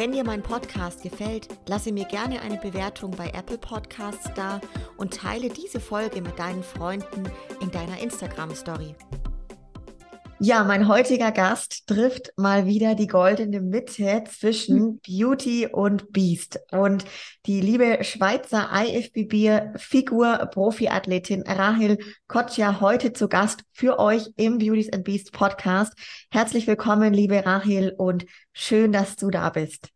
Wenn dir mein Podcast gefällt, lasse mir gerne eine Bewertung bei Apple Podcasts da und teile diese Folge mit deinen Freunden in deiner Instagram Story. Ja, mein heutiger Gast trifft mal wieder die goldene Mitte zwischen Beauty und Beast. Und die liebe Schweizer IFBB-Figur-Profiathletin Rahel Kotja heute zu Gast für euch im Beauties and Beast Podcast. Herzlich willkommen, liebe Rahel, und schön, dass du da bist.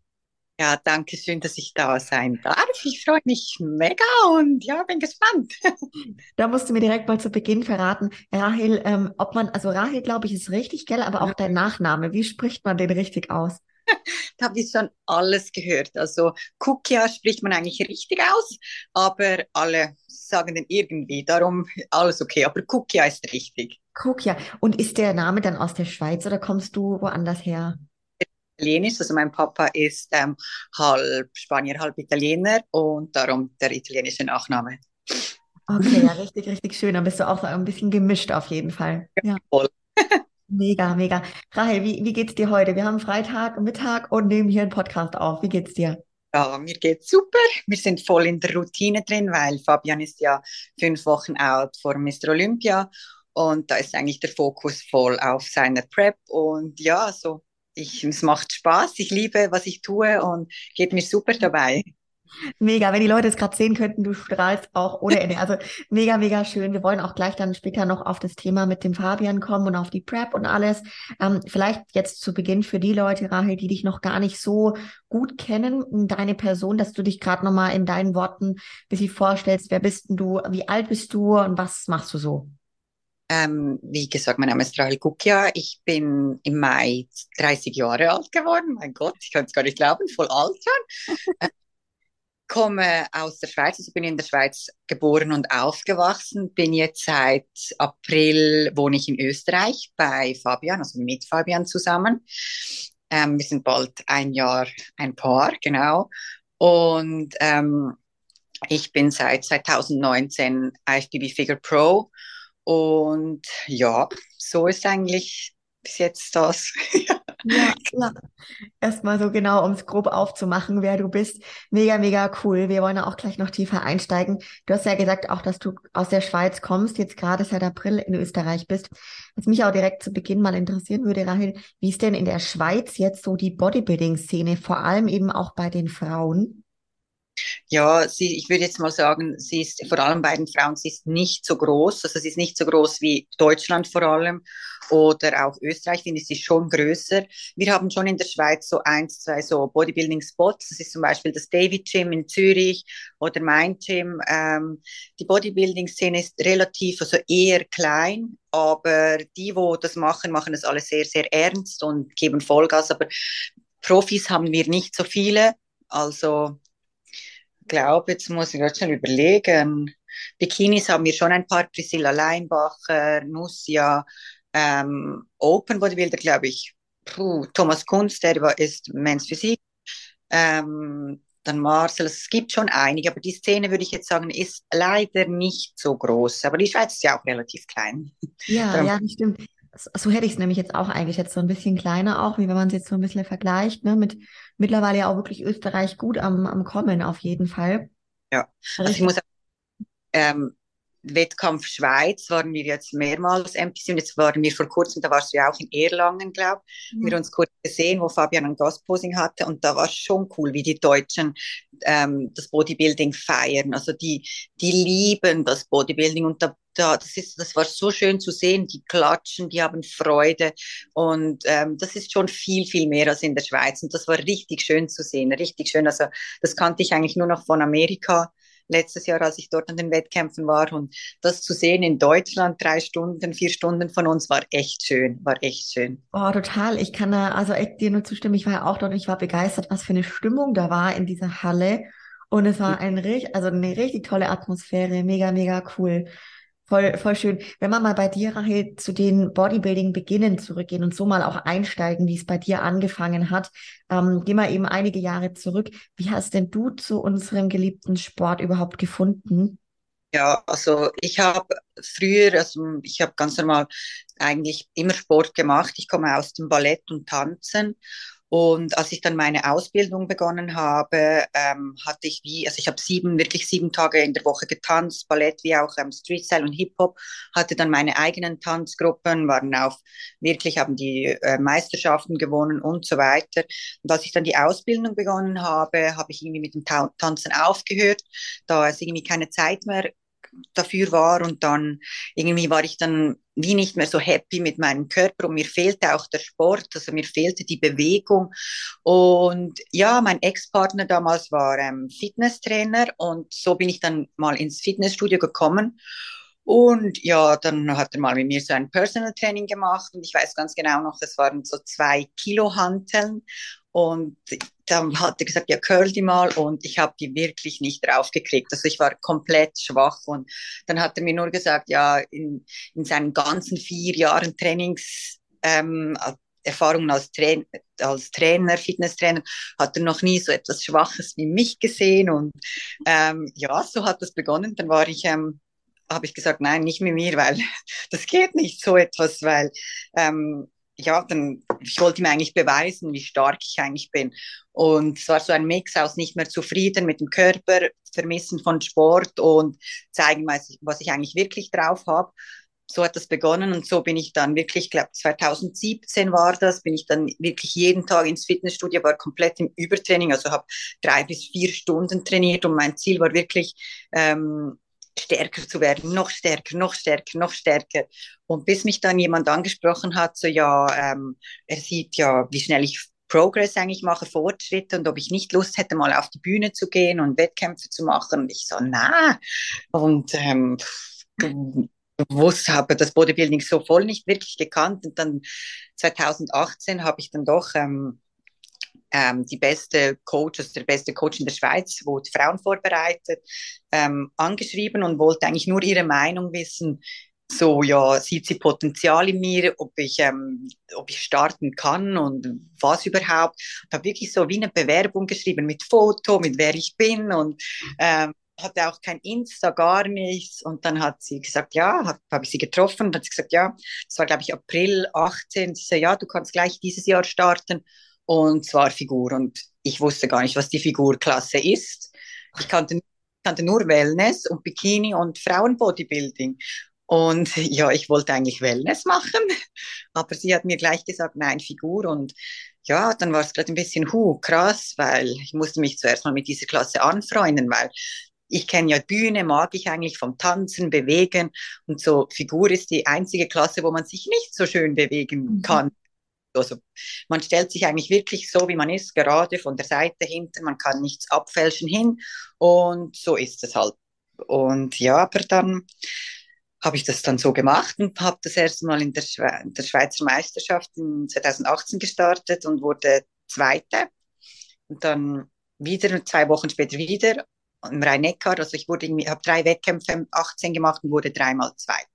Ja, danke schön, dass ich da sein darf. Ich freue mich mega und ja, bin gespannt. Da musst du mir direkt mal zu Beginn verraten, Rahel, ähm, ob man, also Rahel, glaube ich, ist richtig, gell, aber auch dein Nachname, wie spricht man den richtig aus? da habe ich schon alles gehört. Also Kukia spricht man eigentlich richtig aus, aber alle sagen den irgendwie, darum alles okay, aber Kukia ist richtig. Kukia. Und ist der Name dann aus der Schweiz oder kommst du woanders her? Italienisch. Also mein Papa ist ähm, halb Spanier, halb Italiener und darum der italienische Nachname. Okay, ja, richtig, richtig schön. Dann bist du auch so ein bisschen gemischt auf jeden Fall. Ja. Voll. Mega, mega. Rahel, wie, wie geht's dir heute? Wir haben Freitag, Mittag und nehmen hier einen Podcast auf. Wie geht's dir? Ja, mir geht's super. Wir sind voll in der Routine drin, weil Fabian ist ja fünf Wochen out vor Mr. Olympia und da ist eigentlich der Fokus voll auf seiner Prep und ja, so ich, es macht Spaß, ich liebe, was ich tue und geht mir super dabei. Mega, wenn die Leute es gerade sehen könnten, du strahlst auch ohne Ende. Also mega, mega schön. Wir wollen auch gleich dann später noch auf das Thema mit dem Fabian kommen und auf die Prep und alles. Ähm, vielleicht jetzt zu Beginn für die Leute, Rahel, die dich noch gar nicht so gut kennen, deine Person, dass du dich gerade nochmal in deinen Worten ein bisschen vorstellst. Wer bist denn du? Wie alt bist du und was machst du so? Ähm, wie gesagt, mein Name ist Rahel Gukia. Ich bin im Mai 30 Jahre alt geworden. Mein Gott, ich kann es gar nicht glauben, voll alt schon. äh, komme aus der Schweiz, also bin in der Schweiz geboren und aufgewachsen. Bin jetzt seit April wohne ich in Österreich bei Fabian, also mit Fabian zusammen. Ähm, wir sind bald ein Jahr ein Paar, genau. Und ähm, ich bin seit 2019 IFBB Figure Pro und ja, so ist eigentlich bis jetzt das. ja, klar. Erstmal so genau, um es grob aufzumachen, wer du bist. Mega, mega cool. Wir wollen auch gleich noch tiefer einsteigen. Du hast ja gesagt auch, dass du aus der Schweiz kommst, jetzt gerade seit April in Österreich bist. Was mich auch direkt zu Beginn mal interessieren würde, Rahel, wie ist denn in der Schweiz jetzt so die Bodybuilding-Szene, vor allem eben auch bei den Frauen? Ja, sie, ich würde jetzt mal sagen, sie ist vor allem bei den Frauen, sie ist nicht so groß. Also sie ist nicht so groß wie Deutschland vor allem oder auch Österreich, finde ich, sie ist schon größer. Wir haben schon in der Schweiz so ein, zwei so Bodybuilding-Spots. Das ist zum Beispiel das David Gym in Zürich oder mein Gym. Ähm, die Bodybuilding-Szene ist relativ, also eher klein, aber die, wo das machen, machen das alles sehr, sehr ernst und geben Vollgas. Aber Profis haben wir nicht so viele. Also glaube, jetzt muss ich gerade schon überlegen. Bikinis haben wir schon ein paar, Priscilla Leinbacher, Nussia, ähm, Open Bodybuilder, glaube ich. Puh, Thomas Kunz, der war, ist Men's Physik. Ähm, dann Marcel, es gibt schon einige, aber die Szene, würde ich jetzt sagen, ist leider nicht so groß. Aber die Schweiz ist ja auch relativ klein. Ja, ja, das stimmt. So hätte ich es nämlich jetzt auch eingeschätzt, so ein bisschen kleiner auch, wie wenn man es jetzt so ein bisschen vergleicht, ne, mit mittlerweile ja auch wirklich Österreich gut am, am Kommen, auf jeden Fall. Ja, also ich muss ähm, Wettkampf Schweiz waren wir jetzt mehrmals MPC und jetzt waren wir vor kurzem, da warst du ja auch in Erlangen, glaube ich, mhm. wir uns kurz gesehen, wo Fabian ein Gastposing hatte und da war es schon cool, wie die Deutschen ähm, das Bodybuilding feiern. Also die, die lieben das Bodybuilding und da, da, das, ist, das war so schön zu sehen, die klatschen, die haben Freude und ähm, das ist schon viel, viel mehr als in der Schweiz und das war richtig schön zu sehen, richtig schön. Also das kannte ich eigentlich nur noch von Amerika letztes Jahr, als ich dort an den Wettkämpfen war. Und das zu sehen in Deutschland, drei Stunden, vier Stunden von uns, war echt schön, war echt schön. Oh, total. Ich kann da also echt dir nur zustimmen. Ich war ja auch dort und ich war begeistert, was für eine Stimmung da war in dieser Halle. Und es war ein also eine richtig tolle Atmosphäre, mega, mega cool. Voll, voll schön. Wenn wir mal bei dir, Rahel, zu den Bodybuilding-Beginnen zurückgehen und so mal auch einsteigen, wie es bei dir angefangen hat, ähm, gehen wir eben einige Jahre zurück. Wie hast denn du zu unserem geliebten Sport überhaupt gefunden? Ja, also ich habe früher, also ich habe ganz normal eigentlich immer Sport gemacht. Ich komme aus dem Ballett und Tanzen und als ich dann meine Ausbildung begonnen habe, ähm, hatte ich wie, also ich habe sieben, wirklich sieben Tage in der Woche getanzt, Ballett wie auch ähm, Streetstyle und Hip-Hop, hatte dann meine eigenen Tanzgruppen, waren auf, wirklich haben die äh, Meisterschaften gewonnen und so weiter. Und als ich dann die Ausbildung begonnen habe, habe ich irgendwie mit dem Ta Tanzen aufgehört, da es irgendwie keine Zeit mehr dafür war und dann irgendwie war ich dann wie nicht mehr so happy mit meinem Körper und mir fehlte auch der Sport, also mir fehlte die Bewegung. Und ja, mein Ex-Partner damals war ähm, Fitnesstrainer und so bin ich dann mal ins Fitnessstudio gekommen. Und ja, dann hat er mal mit mir so ein Personal Training gemacht und ich weiß ganz genau noch, das waren so zwei Kilo Hanteln und dann hat er gesagt, ja, curl die mal und ich habe die wirklich nicht draufgekriegt. Also ich war komplett schwach und dann hat er mir nur gesagt, ja, in, in seinen ganzen vier Jahren Trainings, ähm, Erfahrungen als, Tra als Trainer, Fitnesstrainer, hat er noch nie so etwas Schwaches wie mich gesehen und ähm, ja, so hat das begonnen. Dann war ich ähm, habe ich gesagt, nein, nicht mit mir, weil das geht nicht so etwas, weil ähm, ja, dann, ich wollte ihm eigentlich beweisen, wie stark ich eigentlich bin. Und es war so ein Mix aus nicht mehr zufrieden mit dem Körper, Vermissen von Sport und zeigen, was ich, was ich eigentlich wirklich drauf habe. So hat das begonnen und so bin ich dann wirklich, ich glaube 2017 war das, bin ich dann wirklich jeden Tag ins Fitnessstudio, war komplett im Übertraining, also habe drei bis vier Stunden trainiert und mein Ziel war wirklich, ähm, stärker zu werden, noch stärker, noch stärker, noch stärker. Und bis mich dann jemand angesprochen hat, so ja, ähm, er sieht ja, wie schnell ich Progress eigentlich mache, Fortschritte und ob ich nicht Lust hätte, mal auf die Bühne zu gehen und Wettkämpfe zu machen. Und ich so, na. Und ähm, wusste, habe das Bodybuilding so voll nicht wirklich gekannt. Und dann 2018 habe ich dann doch ähm, ähm, die beste Coach, also der beste Coach in der Schweiz, wo die Frauen vorbereitet, ähm, angeschrieben und wollte eigentlich nur ihre Meinung wissen. So, ja, sieht sie Potenzial in mir, ob ich, ähm, ob ich starten kann und was überhaupt. Ich habe wirklich so wie eine Bewerbung geschrieben mit Foto, mit wer ich bin und ähm, hatte auch kein Insta, gar nichts. Und dann hat sie gesagt, ja, habe hab ich sie getroffen und hat sie gesagt, ja, das war, glaube ich, April 18. Sie so, ja, du kannst gleich dieses Jahr starten und zwar Figur. Und ich wusste gar nicht, was die Figurklasse ist. Ich kannte, kannte nur Wellness und Bikini und Frauenbodybuilding. Und ja, ich wollte eigentlich Wellness machen, aber sie hat mir gleich gesagt, nein, Figur. Und ja, dann war es gerade ein bisschen hu, krass, weil ich musste mich zuerst mal mit dieser Klasse anfreunden, weil ich kenne ja Bühne, mag ich eigentlich vom Tanzen, Bewegen und so Figur ist die einzige Klasse, wo man sich nicht so schön bewegen mhm. kann. Also man stellt sich eigentlich wirklich so, wie man ist, gerade von der Seite hinten. Man kann nichts abfälschen hin und so ist es halt. Und ja, aber dann habe ich das dann so gemacht und habe das erste Mal in der, Schwe in der Schweizer Meisterschaft in 2018 gestartet und wurde Zweite. Und dann wieder, zwei Wochen später wieder im Rhein-Neckar. Also ich wurde habe drei Wettkämpfe 18 gemacht und wurde dreimal Zweit.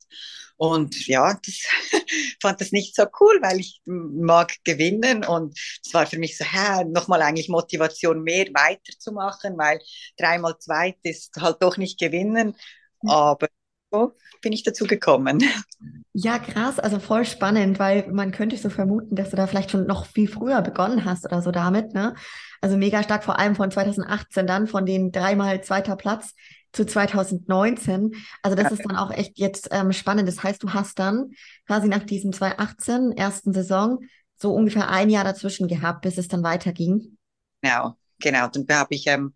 Und ja, das fand das nicht so cool, weil ich mag gewinnen und es war für mich so, hä, nochmal eigentlich Motivation mehr weiterzumachen, weil dreimal zweit ist halt doch nicht gewinnen, aber so bin ich dazu gekommen. Ja, krass, also voll spannend, weil man könnte so vermuten, dass du da vielleicht schon noch viel früher begonnen hast oder so damit, ne? Also mega stark, vor allem von 2018 dann, von den dreimal zweiter Platz zu 2019. Also das ist dann auch echt jetzt ähm, spannend. Das heißt, du hast dann quasi nach diesem 2018 ersten Saison so ungefähr ein Jahr dazwischen gehabt, bis es dann weiterging. Genau, genau. Dann habe ich ähm,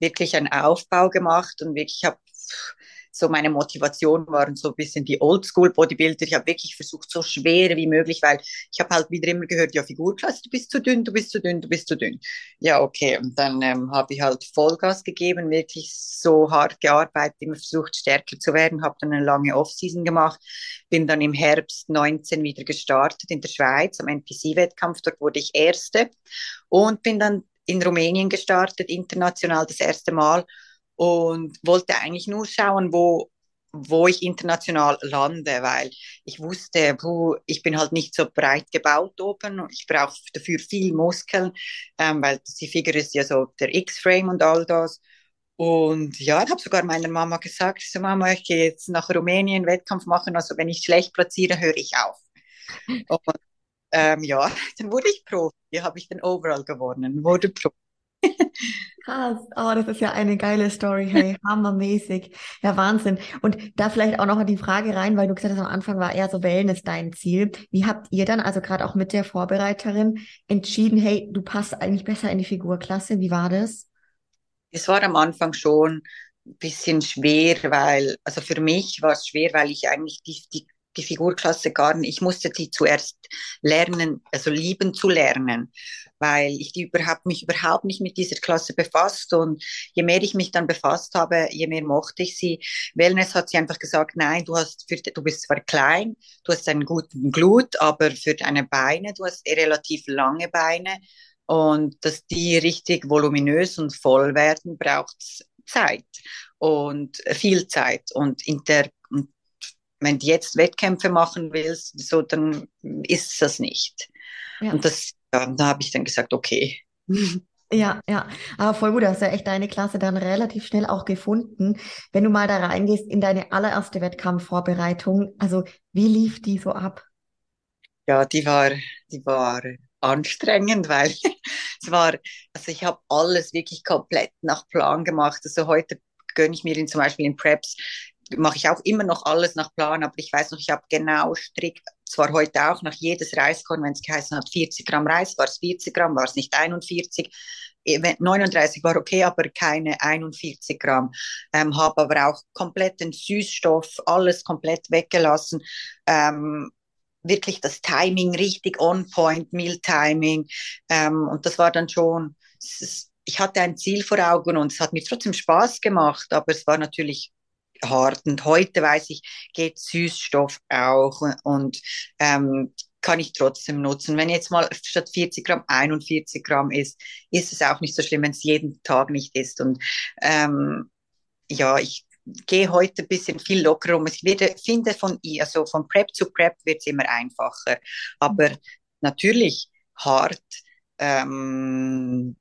wirklich einen Aufbau gemacht und wirklich habe so meine Motivation waren so ein bisschen die Oldschool-Bodybuilder. Ich habe wirklich versucht, so schwer wie möglich, weil ich habe halt wieder immer gehört, ja, Figurklasse, du bist zu dünn, du bist zu dünn, du bist zu dünn. Ja, okay. Und dann ähm, habe ich halt Vollgas gegeben, wirklich so hart gearbeitet, immer versucht, stärker zu werden, habe dann eine lange Offseason gemacht, bin dann im Herbst 19 wieder gestartet in der Schweiz am NPC-Wettkampf. Dort wurde ich Erste und bin dann in Rumänien gestartet, international das erste Mal und wollte eigentlich nur schauen, wo, wo ich international lande, weil ich wusste, puh, ich bin halt nicht so breit gebaut oben und ich brauche dafür viel Muskeln, ähm, weil die Figur ist ja so der X-Frame und all das. Und ja, ich habe sogar meiner Mama gesagt, so Mama, ich gehe jetzt nach Rumänien Wettkampf machen, also wenn ich schlecht platziere, höre ich auf. Und ähm, ja, dann wurde ich Profi, habe ich den Overall gewonnen, wurde Profi. Krass. Oh, das ist ja eine geile Story. Hey, hammermäßig. Ja, Wahnsinn. Und da vielleicht auch noch die Frage rein, weil du gesagt hast, am Anfang war eher so Wellness dein Ziel. Wie habt ihr dann, also gerade auch mit der Vorbereiterin, entschieden, hey, du passt eigentlich besser in die Figurklasse? Wie war das? Es war am Anfang schon ein bisschen schwer, weil, also für mich war es schwer, weil ich eigentlich die, die die Figurklasse gar nicht, ich musste die zuerst lernen, also lieben zu lernen, weil ich die überhaupt, mich überhaupt nicht mit dieser Klasse befasst und je mehr ich mich dann befasst habe, je mehr mochte ich sie. Wellness hat sie einfach gesagt, nein, du hast, für, du bist zwar klein, du hast einen guten Glut, aber für deine Beine, du hast relativ lange Beine und dass die richtig voluminös und voll werden, braucht Zeit und viel Zeit und in der wenn du jetzt Wettkämpfe machen willst, so, dann ist das nicht. Ja. Und das, ja, da habe ich dann gesagt, okay. Ja, ja, aber voll gut, du hast ja echt deine Klasse dann relativ schnell auch gefunden. Wenn du mal da reingehst in deine allererste Wettkampfvorbereitung, also wie lief die so ab? Ja, die war, die war anstrengend, weil es war, also ich habe alles wirklich komplett nach Plan gemacht. Also heute gönne ich mir in, zum Beispiel in Preps mache ich auch immer noch alles nach Plan, aber ich weiß noch, ich habe genau strikt, zwar heute auch nach jedes Reiskorn, wenn es geheißen hat, 40 Gramm Reis, war es 40 Gramm, war es nicht 41. 39 war okay, aber keine 41 Gramm. Ähm, habe aber auch komplett den Süßstoff, alles komplett weggelassen. Ähm, wirklich das Timing richtig on point, Meal Timing. Ähm, und das war dann schon, ich hatte ein Ziel vor Augen und es hat mir trotzdem Spaß gemacht, aber es war natürlich hart. Und heute weiß ich, geht Süßstoff auch und ähm, kann ich trotzdem nutzen. Wenn jetzt mal statt 40 Gramm 41 Gramm ist, ist es auch nicht so schlimm, wenn es jeden Tag nicht ist. Und ähm, ja, ich gehe heute ein bisschen viel lockerer um. Ich werde, finde, von, also von Prep zu Prep wird es immer einfacher. Aber natürlich hart. Ähm,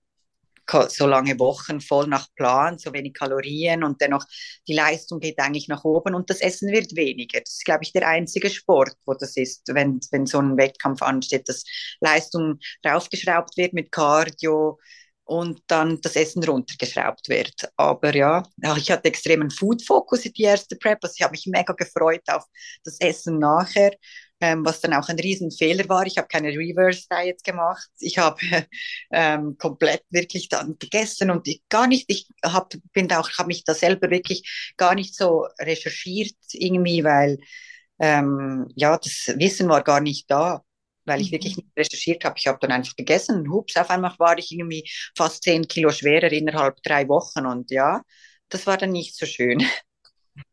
so lange Wochen voll nach Plan, so wenig Kalorien und dennoch die Leistung geht eigentlich nach oben und das Essen wird weniger. Das ist, glaube ich, der einzige Sport, wo das ist, wenn, wenn so ein Wettkampf ansteht, dass Leistung raufgeschraubt wird mit Cardio und dann das Essen runtergeschraubt wird. Aber ja, ich hatte extremen Food-Fokus in die erste Prep, also ich habe mich mega gefreut auf das Essen nachher ähm, was dann auch ein Riesenfehler war. Ich habe keine Reverse Diet gemacht. Ich habe ähm, komplett wirklich dann gegessen und ich gar nicht, ich hab, bin auch, habe mich da selber wirklich gar nicht so recherchiert irgendwie, weil ähm, ja, das Wissen war gar nicht da weil ich wirklich mhm. nicht recherchiert habe. Ich habe dann einfach gegessen und hups, auf einmal war ich irgendwie fast zehn Kilo schwerer innerhalb drei Wochen und ja, das war dann nicht so schön.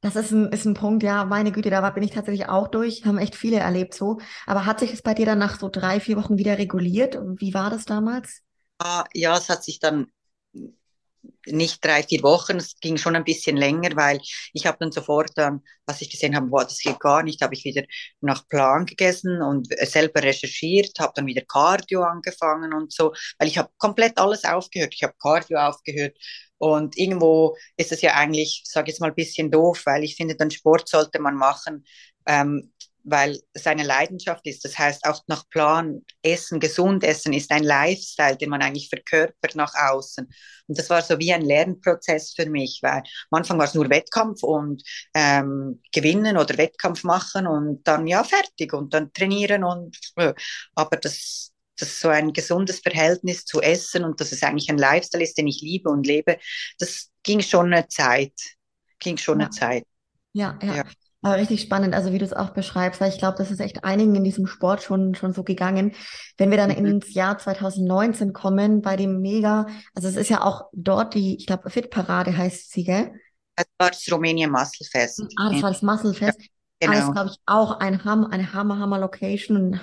Das ist ein, ist ein Punkt, ja, meine Güte, da bin ich tatsächlich auch durch, haben echt viele erlebt so. Aber hat sich es bei dir dann nach so drei, vier Wochen wieder reguliert? Wie war das damals? Ah, ja, es hat sich dann nicht drei, vier Wochen, es ging schon ein bisschen länger, weil ich habe dann sofort dann, als ich gesehen habe, boah, das geht gar nicht, habe ich wieder nach Plan gegessen und selber recherchiert, habe dann wieder Cardio angefangen und so, weil ich habe komplett alles aufgehört. Ich habe Cardio aufgehört, und irgendwo ist es ja eigentlich, sage ich jetzt mal, ein bisschen doof, weil ich finde, den Sport sollte man machen, ähm, weil es eine Leidenschaft ist. Das heißt, auch nach Plan essen, gesund essen ist ein Lifestyle, den man eigentlich verkörpert nach außen. Und das war so wie ein Lernprozess für mich, weil am Anfang war es nur Wettkampf und ähm, gewinnen oder Wettkampf machen und dann ja fertig und dann trainieren und äh, aber das dass so ein gesundes Verhältnis zu Essen und dass es eigentlich ein Lifestyle ist, den ich liebe und lebe, das ging schon eine Zeit. Ging schon ja. eine Zeit. Ja, ja. ja. Aber richtig spannend, also wie du es auch beschreibst, weil ich glaube, das ist echt einigen in diesem Sport schon, schon so gegangen. Wenn wir dann mhm. ins Jahr 2019 kommen, bei dem Mega, also es ist ja auch dort die, ich glaube, Fit-Parade heißt sie, gell? Das war das Rumänien Muscle Fest. Ah, das war das Muscle Fest. Ja, genau. Das glaube ich auch ein Ham, eine Hammer, Hammer Location,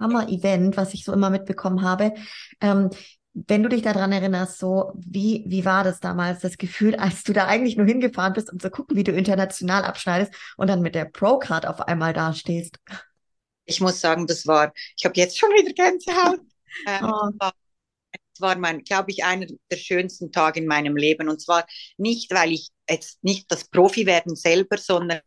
Hammer-Event, was ich so immer mitbekommen habe. Ähm, wenn du dich daran erinnerst, so wie, wie war das damals, das Gefühl, als du da eigentlich nur hingefahren bist, um zu gucken, wie du international abschneidest und dann mit der Pro-Card auf einmal dastehst? Ich muss sagen, das war, ich habe jetzt schon wieder Gänsehaut. Ähm, oh. Es war mein, glaube ich, einer der schönsten Tage in meinem Leben. Und zwar nicht, weil ich jetzt nicht das Profi werden selber, sondern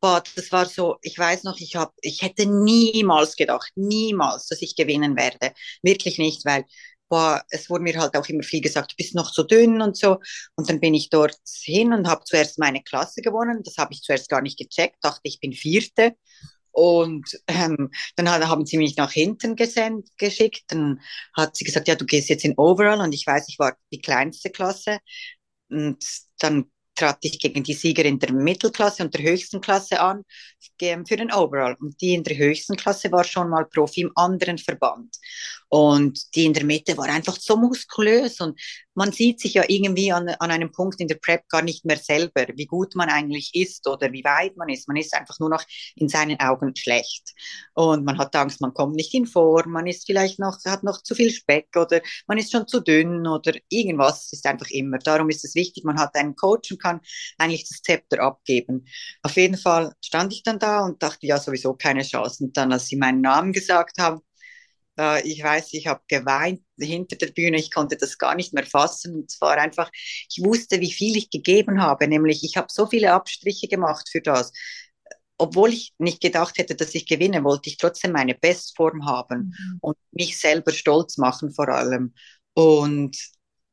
boah, das war so, ich weiß noch, ich habe, ich hätte niemals gedacht, niemals, dass ich gewinnen werde. Wirklich nicht, weil boah, es wurde mir halt auch immer viel gesagt, du bist noch so dünn und so. Und dann bin ich dort hin und habe zuerst meine Klasse gewonnen. Das habe ich zuerst gar nicht gecheckt, dachte, ich bin Vierte. Und ähm, dann haben sie mich nach hinten gesendet, geschickt. Dann hat sie gesagt, ja, du gehst jetzt in Overall. Und ich weiß, ich war die kleinste Klasse. Und dann trat ich gegen die Sieger in der Mittelklasse und der höchsten Klasse an für den Overall. Und die in der höchsten Klasse war schon mal Profi im anderen Verband. Und die in der Mitte war einfach so muskulös und man sieht sich ja irgendwie an, an einem Punkt in der Prep gar nicht mehr selber, wie gut man eigentlich ist oder wie weit man ist. Man ist einfach nur noch in seinen Augen schlecht. Und man hat Angst, man kommt nicht in Form, man ist vielleicht noch, hat noch zu viel Speck oder man ist schon zu dünn oder irgendwas ist einfach immer. Darum ist es wichtig, man hat einen Coach und kann eigentlich das Zepter abgeben. Auf jeden Fall stand ich dann da und dachte, ja, sowieso keine Chance. Und dann, als sie meinen Namen gesagt haben, äh, ich weiß, ich habe geweint hinter der Bühne, ich konnte das gar nicht mehr fassen. Und zwar einfach, ich wusste, wie viel ich gegeben habe, nämlich ich habe so viele Abstriche gemacht für das. Obwohl ich nicht gedacht hätte, dass ich gewinne, wollte ich trotzdem meine Bestform haben mhm. und mich selber stolz machen vor allem. Und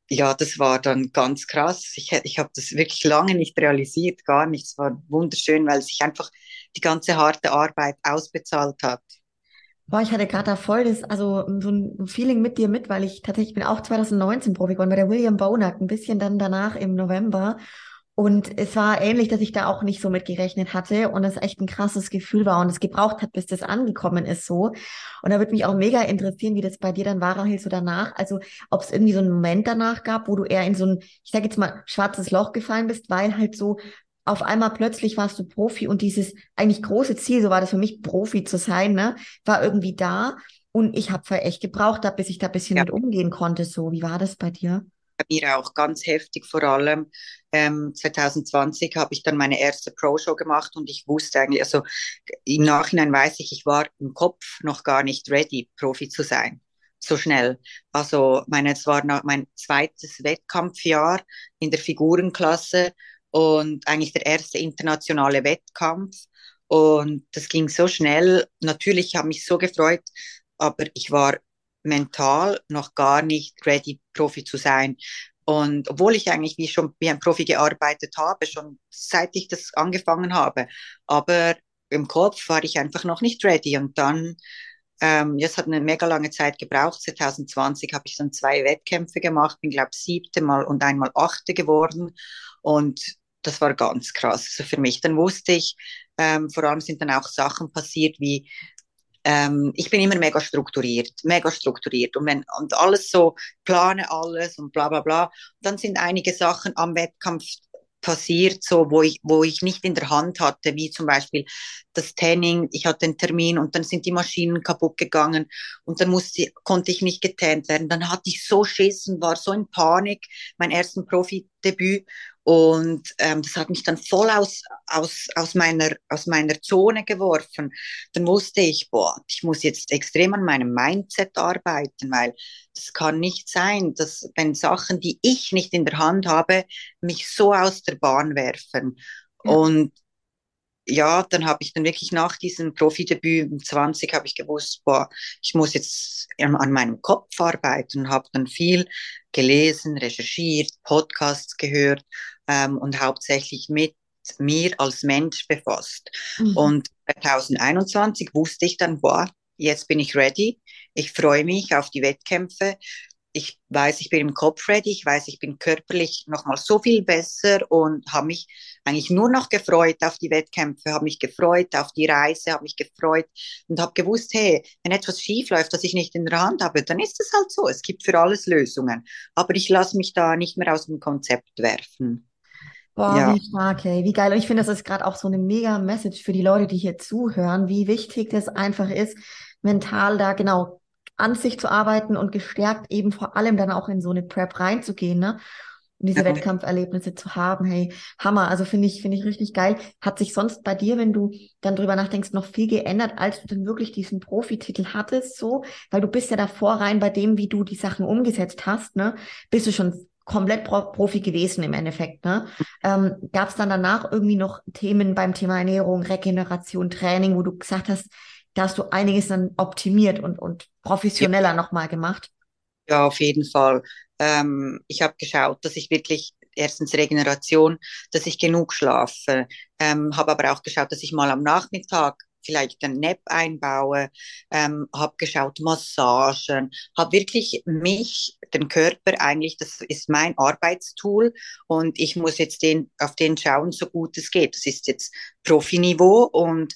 ja, das war dann ganz krass. Ich, ich habe das wirklich lange nicht realisiert, gar nicht. Es war wunderschön, weil sich einfach die ganze harte Arbeit ausbezahlt hat. Boah, ich hatte gerade da voll das, also so ein Feeling mit dir mit, weil ich tatsächlich bin auch 2019 Profi geworden bei der William Bonack, ein bisschen dann danach im November. Und es war ähnlich, dass ich da auch nicht so mit gerechnet hatte und es echt ein krasses Gefühl war und es gebraucht hat, bis das angekommen ist so. Und da würde mich auch mega interessieren, wie das bei dir dann war, Rahel, so danach. Also ob es irgendwie so einen Moment danach gab, wo du eher in so ein, ich sage jetzt mal, schwarzes Loch gefallen bist, weil halt so auf einmal plötzlich warst du Profi und dieses eigentlich große Ziel, so war das für mich, Profi zu sein, ne, war irgendwie da. Und ich habe echt gebraucht, da, bis ich da ein bisschen ja. mit umgehen konnte. So, wie war das bei dir? Bei mir auch ganz heftig, vor allem ähm, 2020 habe ich dann meine erste Pro-Show gemacht und ich wusste eigentlich, also im Nachhinein weiß ich, ich war im Kopf noch gar nicht ready, Profi zu sein so schnell. Also meine, es war mein zweites Wettkampfjahr in der Figurenklasse und eigentlich der erste internationale Wettkampf. Und das ging so schnell. Natürlich habe mich so gefreut, aber ich war mental noch gar nicht ready, Profi zu sein. Und obwohl ich eigentlich wie schon wie ein Profi gearbeitet habe, schon seit ich das angefangen habe, aber im Kopf war ich einfach noch nicht ready. Und dann, ähm, es hat eine mega lange Zeit gebraucht. 2020 habe ich dann zwei Wettkämpfe gemacht, bin glaube siebte Mal und einmal achte geworden. Und das war ganz krass also für mich. Dann wusste ich, ähm, vor allem sind dann auch Sachen passiert wie, ähm, ich bin immer mega strukturiert, mega strukturiert und wenn und alles so plane alles und bla bla bla. dann sind einige Sachen am Wettkampf passiert, so wo ich, wo ich nicht in der Hand hatte, wie zum Beispiel das Tanning. Ich hatte einen Termin und dann sind die Maschinen kaputt gegangen und dann musste, konnte ich nicht getannt werden. Dann hatte ich so Schiss und war so in Panik, mein ersten Profidebüt. Und ähm, das hat mich dann voll aus, aus, aus, meiner, aus meiner Zone geworfen. Dann wusste ich, boah, ich muss jetzt extrem an meinem Mindset arbeiten, weil das kann nicht sein, dass wenn Sachen, die ich nicht in der Hand habe, mich so aus der Bahn werfen. Ja. Und ja, dann habe ich dann wirklich nach diesem Profidebüt um 20 habe ich gewusst, boah, ich muss jetzt an meinem Kopf arbeiten, habe dann viel gelesen, recherchiert, Podcasts gehört ähm, und hauptsächlich mit mir als Mensch befasst. Mhm. Und 2021 wusste ich dann, boah, jetzt bin ich ready. Ich freue mich auf die Wettkämpfe ich weiß, ich bin im Kopf ready, ich weiß, ich bin körperlich nochmal so viel besser und habe mich eigentlich nur noch gefreut auf die Wettkämpfe, habe mich gefreut auf die Reise, habe mich gefreut und habe gewusst, hey, wenn etwas schief läuft, das ich nicht in der Hand habe, dann ist es halt so. Es gibt für alles Lösungen. Aber ich lasse mich da nicht mehr aus dem Konzept werfen. Boah, ja. wie stark, ey. Wie geil. Und ich finde, das ist gerade auch so eine mega Message für die Leute, die hier zuhören, wie wichtig das einfach ist, mental da genau an sich zu arbeiten und gestärkt eben vor allem dann auch in so eine Prep reinzugehen, ne? Diese ja. Wettkampferlebnisse zu haben, hey, Hammer. Also finde ich, finde ich richtig geil. Hat sich sonst bei dir, wenn du dann drüber nachdenkst, noch viel geändert, als du dann wirklich diesen Profititel hattest, so? Weil du bist ja davor rein bei dem, wie du die Sachen umgesetzt hast, ne? Bist du schon komplett Profi gewesen im Endeffekt. Ne? Ähm, Gab es dann danach irgendwie noch Themen beim Thema Ernährung, Regeneration, Training, wo du gesagt hast, da hast du einiges dann optimiert und, und professioneller ja. nochmal gemacht? Ja, auf jeden Fall. Ähm, ich habe geschaut, dass ich wirklich erstens Regeneration, dass ich genug schlafe, ähm, habe aber auch geschaut, dass ich mal am Nachmittag vielleicht ein Nap einbaue, ähm, habe geschaut Massagen, habe wirklich mich, den Körper eigentlich, das ist mein Arbeitstool und ich muss jetzt den, auf den schauen, so gut es geht. Das ist jetzt Profiniveau und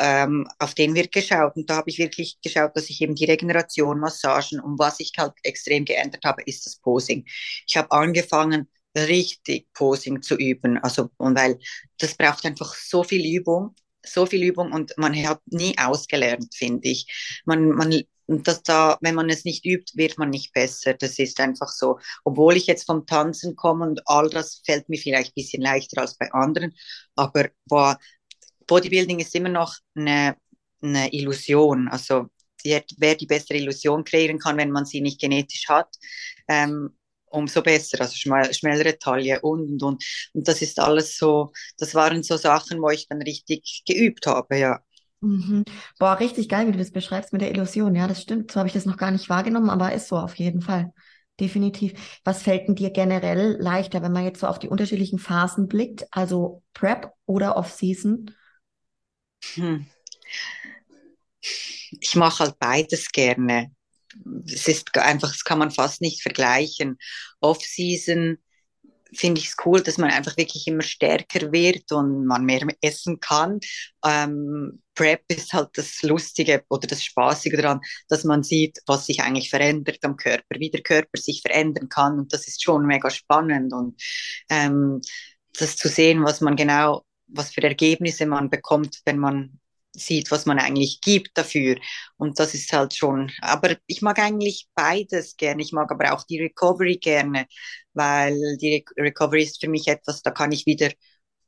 ähm, auf den wird geschaut. Und da habe ich wirklich geschaut, dass ich eben die Regeneration, Massagen und was ich halt extrem geändert habe, ist das Posing. Ich habe angefangen, richtig Posing zu üben. Also, und weil das braucht einfach so viel Übung so viel Übung und man hat nie ausgelernt, finde ich. Man, man, das da, wenn man es nicht übt, wird man nicht besser. Das ist einfach so. Obwohl ich jetzt vom Tanzen komme und all das fällt mir vielleicht ein bisschen leichter als bei anderen, aber boah, Bodybuilding ist immer noch eine, eine Illusion. Also wer die bessere Illusion kreieren kann, wenn man sie nicht genetisch hat, ähm, umso besser, also schnellere Taille und, und, und. Und das ist alles so, das waren so Sachen, wo ich dann richtig geübt habe, ja. Mhm. Boah, richtig geil, wie du das beschreibst mit der Illusion. Ja, das stimmt. So habe ich das noch gar nicht wahrgenommen, aber ist so auf jeden Fall. Definitiv. Was fällt denn dir generell leichter, wenn man jetzt so auf die unterschiedlichen Phasen blickt? Also Prep oder Off-Season? Hm. Ich mache halt beides gerne es ist einfach, das kann man fast nicht vergleichen. Off-Season finde ich es cool, dass man einfach wirklich immer stärker wird und man mehr essen kann. Ähm, Prep ist halt das Lustige oder das Spaßige daran, dass man sieht, was sich eigentlich verändert am Körper, wie der Körper sich verändern kann und das ist schon mega spannend und ähm, das zu sehen, was man genau, was für Ergebnisse man bekommt, wenn man sieht, was man eigentlich gibt dafür. Und das ist halt schon, aber ich mag eigentlich beides gerne. Ich mag aber auch die Recovery gerne, weil die Recovery ist für mich etwas, da kann ich wieder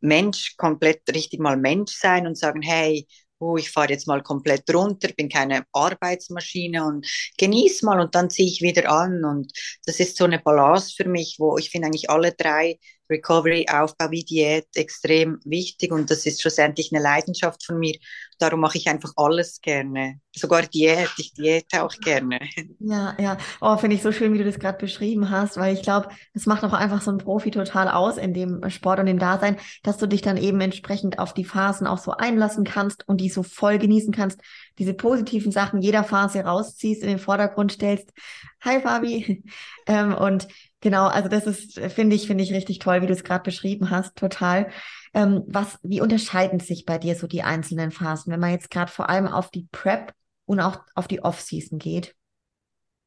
Mensch, komplett richtig mal Mensch sein und sagen, hey, oh, ich fahre jetzt mal komplett runter, bin keine Arbeitsmaschine und genieß mal und dann ziehe ich wieder an. Und das ist so eine Balance für mich, wo ich finde eigentlich alle drei Recovery, Aufbau wie Diät extrem wichtig und das ist schlussendlich eine Leidenschaft von mir. Darum mache ich einfach alles gerne. Sogar Diät, ich diete auch gerne. Ja, ja. Oh, finde ich so schön, wie du das gerade beschrieben hast, weil ich glaube, das macht auch einfach so ein Profi total aus in dem Sport und dem Dasein, dass du dich dann eben entsprechend auf die Phasen auch so einlassen kannst und die so voll genießen kannst, diese positiven Sachen jeder Phase rausziehst, in den Vordergrund stellst. Hi Fabi. ähm, und Genau, also das ist, finde ich, finde ich richtig toll, wie du es gerade beschrieben hast, total. Ähm, was, wie unterscheiden sich bei dir so die einzelnen Phasen, wenn man jetzt gerade vor allem auf die Prep und auch auf die Off-Season geht?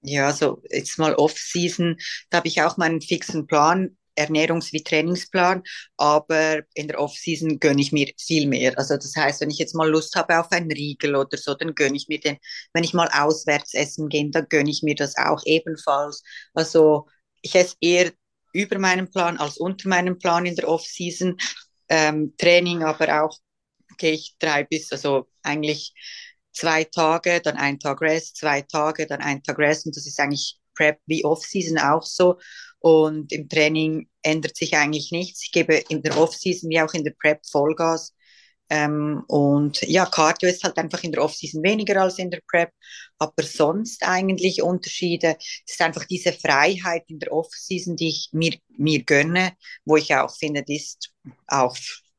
Ja, so jetzt mal Off-Season, da habe ich auch meinen fixen Plan, Ernährungs- wie Trainingsplan, aber in der Off-Season gönne ich mir viel mehr. Also das heißt, wenn ich jetzt mal Lust habe auf einen Riegel oder so, dann gönne ich mir den. Wenn ich mal auswärts essen gehe, dann gönne ich mir das auch ebenfalls. Also ich esse eher über meinen Plan als unter meinem Plan in der Off-Season. Ähm, Training aber auch gehe ich drei bis, also eigentlich zwei Tage, dann ein Tag Rest, zwei Tage, dann ein Tag Rest und das ist eigentlich Prep wie Off-Season auch so. Und im Training ändert sich eigentlich nichts. Ich gebe in der Off-Season wie auch in der Prep Vollgas. Ähm, und ja, Cardio ist halt einfach in der Off-Season weniger als in der Prep, aber sonst eigentlich Unterschiede. Es ist einfach diese Freiheit in der Off-Season, die ich mir, mir gönne, wo ich auch finde, ist auch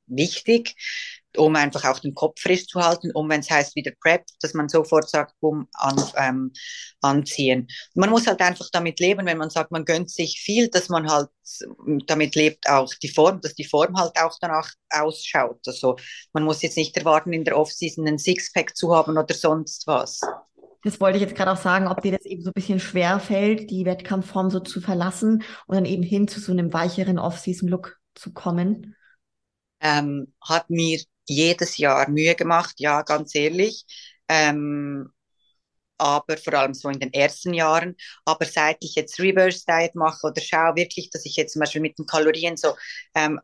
wichtig um einfach auch den Kopf frisch zu halten, um, wenn es heißt wieder Prep, dass man sofort sagt, bumm, an, ähm, anziehen. Man muss halt einfach damit leben, wenn man sagt, man gönnt sich viel, dass man halt damit lebt auch die Form, dass die Form halt auch danach ausschaut. Also man muss jetzt nicht erwarten, in der Off-Season einen Sixpack zu haben oder sonst was. Das wollte ich jetzt gerade auch sagen, ob dir das eben so ein bisschen schwer fällt, die Wettkampfform so zu verlassen und dann eben hin zu so einem weicheren Off-Season-Look zu kommen. Ähm, hat mir jedes Jahr Mühe gemacht, ja, ganz ehrlich. Ähm, aber vor allem so in den ersten Jahren. Aber seit ich jetzt Reverse Diet mache oder schaue wirklich, dass ich jetzt zum Beispiel mit den Kalorien so ähm,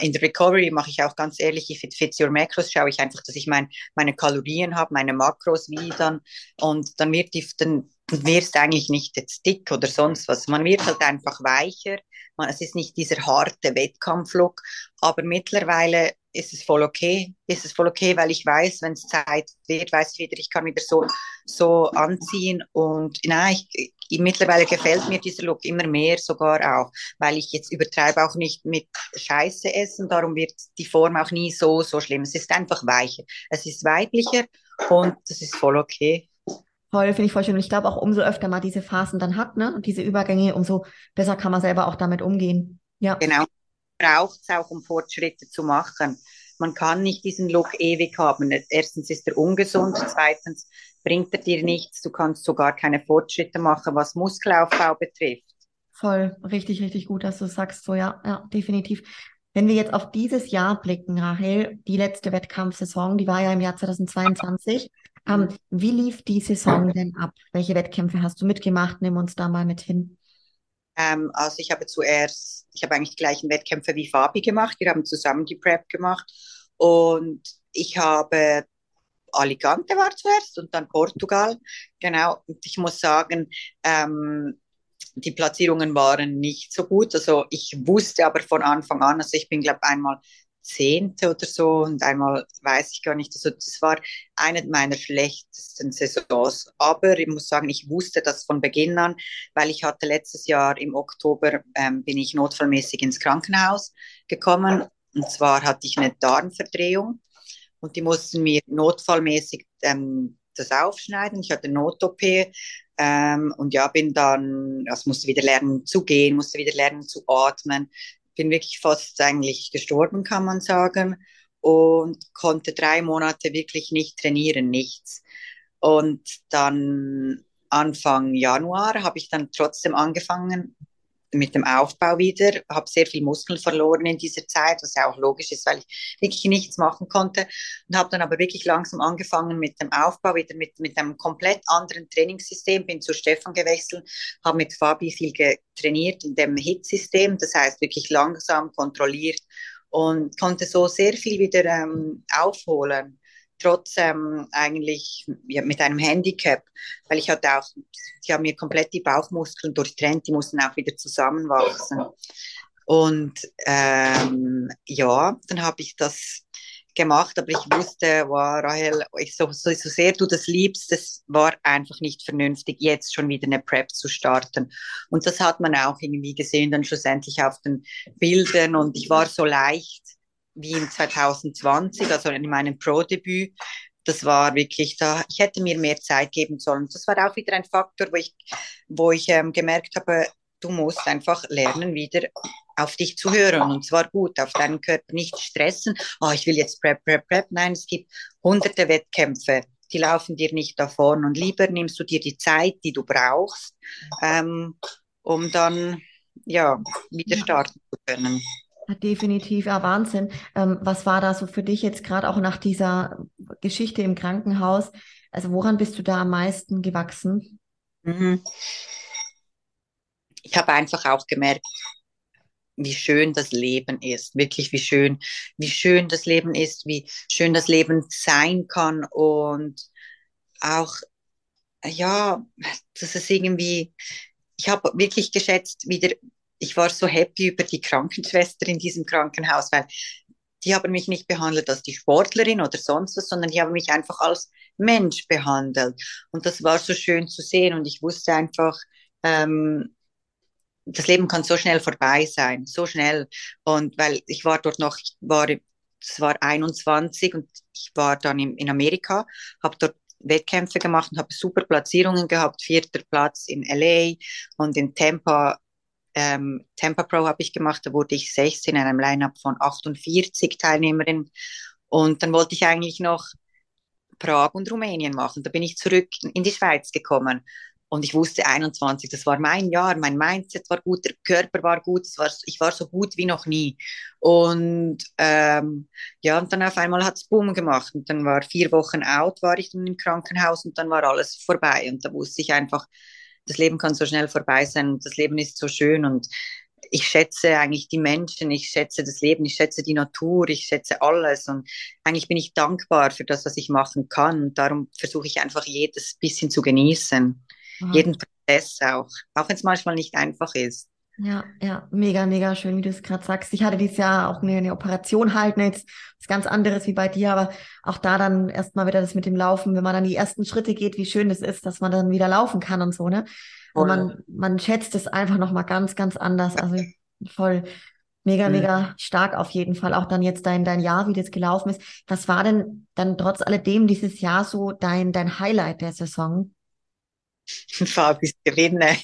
in der Recovery mache ich auch ganz ehrlich, it fits your macros, schaue ich einfach, dass ich mein, meine Kalorien habe, meine Makros wie dann und dann wird die, dann wirst eigentlich nicht jetzt dick oder sonst was. Man wird halt einfach weicher. Man, es ist nicht dieser harte Wettkampflook, aber mittlerweile ist es voll okay. Ist es voll okay, weil ich weiß, wenn es Zeit wird, weiß ich wieder, ich kann wieder so, so anziehen. Und nein, ich, ich, mittlerweile gefällt mir dieser Look immer mehr sogar auch, weil ich jetzt übertreibe auch nicht mit Scheiße essen. Darum wird die Form auch nie so, so schlimm. Es ist einfach weicher. Es ist weiblicher und das ist voll okay. Voll, finde ich voll schön. Und ich glaube auch, umso öfter man diese Phasen dann hat, ne, und diese Übergänge, umso besser kann man selber auch damit umgehen. Ja. Genau. Braucht es auch, um Fortschritte zu machen. Man kann nicht diesen Look ewig haben. Erstens ist er ungesund, zweitens bringt er dir nichts. Du kannst sogar keine Fortschritte machen, was Muskelaufbau betrifft. Voll, richtig, richtig gut, dass du sagst, so ja, ja, definitiv. Wenn wir jetzt auf dieses Jahr blicken, Rahel, die letzte Wettkampfsaison, die war ja im Jahr 2022. Ähm, wie lief die Saison denn ab? Welche Wettkämpfe hast du mitgemacht? Nimm uns da mal mit hin. Ähm, also ich habe zuerst, ich habe eigentlich die gleichen Wettkämpfe wie Fabi gemacht. Wir haben zusammen die Prep gemacht und ich habe Alicante war zuerst und dann Portugal. Genau. Und ich muss sagen, ähm, die Platzierungen waren nicht so gut. Also ich wusste aber von Anfang an, also ich bin, glaube einmal Zehnte oder so und einmal weiß ich gar nicht. Also das war eine meiner schlechtesten Saisons. Aber ich muss sagen, ich wusste das von Beginn an, weil ich hatte letztes Jahr im Oktober ähm, bin ich notfallmäßig ins Krankenhaus gekommen. Und zwar hatte ich eine Darmverdrehung und die mussten mir notfallmäßig ähm, das aufschneiden. Ich hatte Not-OP ähm, und ja, bin dann, also musste wieder lernen zu gehen, musste wieder lernen zu atmen, bin wirklich fast eigentlich gestorben, kann man sagen, und konnte drei Monate wirklich nicht trainieren, nichts. Und dann Anfang Januar habe ich dann trotzdem angefangen mit dem Aufbau wieder, habe sehr viel Muskeln verloren in dieser Zeit, was ja auch logisch ist, weil ich wirklich nichts machen konnte. Und habe dann aber wirklich langsam angefangen mit dem Aufbau, wieder mit, mit einem komplett anderen Trainingssystem, bin zu Stefan gewechselt, habe mit Fabi viel trainiert in dem HIT-System, das heißt wirklich langsam kontrolliert und konnte so sehr viel wieder ähm, aufholen trotzdem eigentlich ja, mit einem Handicap, weil ich hatte auch, die haben mir komplett die Bauchmuskeln durchtrennt, die mussten auch wieder zusammenwachsen. Und ähm, ja, dann habe ich das gemacht, aber ich wusste, wow, Rahel, ich, so, so, so sehr du das liebst, es war einfach nicht vernünftig, jetzt schon wieder eine Prep zu starten. Und das hat man auch irgendwie gesehen, dann schlussendlich auf den Bildern und ich war so leicht wie in 2020, also in meinem Pro-Debüt. Das war wirklich da, ich hätte mir mehr Zeit geben sollen. Das war auch wieder ein Faktor, wo ich, wo ich ähm, gemerkt habe, du musst einfach lernen, wieder auf dich zu hören. Und zwar gut, auf deinen Körper nicht stressen. Oh, ich will jetzt Prep, Prep, Prep. Nein, es gibt hunderte Wettkämpfe, die laufen dir nicht davon. Und lieber nimmst du dir die Zeit, die du brauchst, ähm, um dann ja, wieder starten zu können. Definitiv, ja, Wahnsinn. Ähm, was war da so für dich jetzt gerade auch nach dieser Geschichte im Krankenhaus? Also woran bist du da am meisten gewachsen? Mhm. Ich habe einfach auch gemerkt, wie schön das Leben ist, wirklich wie schön, wie schön das Leben ist, wie schön das Leben sein kann und auch, ja, das ist irgendwie, ich habe wirklich geschätzt, wieder ich war so happy über die Krankenschwester in diesem Krankenhaus, weil die haben mich nicht behandelt als die Sportlerin oder sonst was, sondern die haben mich einfach als Mensch behandelt. Und das war so schön zu sehen und ich wusste einfach, ähm, das Leben kann so schnell vorbei sein, so schnell. Und weil ich war dort noch, ich war, es war 21 und ich war dann in, in Amerika, habe dort Wettkämpfe gemacht und habe super Platzierungen gehabt, vierter Platz in LA und in Tampa ähm, Tampa Pro habe ich gemacht, da wurde ich 16 in einem Line-up von 48 Teilnehmerinnen. Und dann wollte ich eigentlich noch Prag und Rumänien machen. Da bin ich zurück in die Schweiz gekommen. Und ich wusste 21, das war mein Jahr, mein Mindset war gut, der Körper war gut, war, ich war so gut wie noch nie. Und ähm, ja, und dann auf einmal hat es Boom gemacht. Und dann war vier Wochen out, war ich dann im Krankenhaus und dann war alles vorbei. Und da wusste ich einfach, das Leben kann so schnell vorbei sein und das Leben ist so schön. Und ich schätze eigentlich die Menschen, ich schätze das Leben, ich schätze die Natur, ich schätze alles und eigentlich bin ich dankbar für das, was ich machen kann und darum versuche ich einfach jedes bisschen zu genießen, Aha. jeden Prozess auch, auch wenn es manchmal nicht einfach ist. Ja, ja, mega, mega schön, wie du es gerade sagst. Ich hatte dieses Jahr auch eine, eine Operation halten, jetzt was ganz anderes wie bei dir, aber auch da dann erstmal wieder das mit dem Laufen, wenn man dann die ersten Schritte geht, wie schön es ist, dass man dann wieder laufen kann und so, ne? Und man, man schätzt es einfach nochmal ganz, ganz anders. Also voll mega, mega stark auf jeden Fall. Auch dann jetzt dein, dein Jahr, wie das gelaufen ist. Was war denn dann trotz alledem dieses Jahr so dein, dein Highlight der Saison? Fabis Gewinne.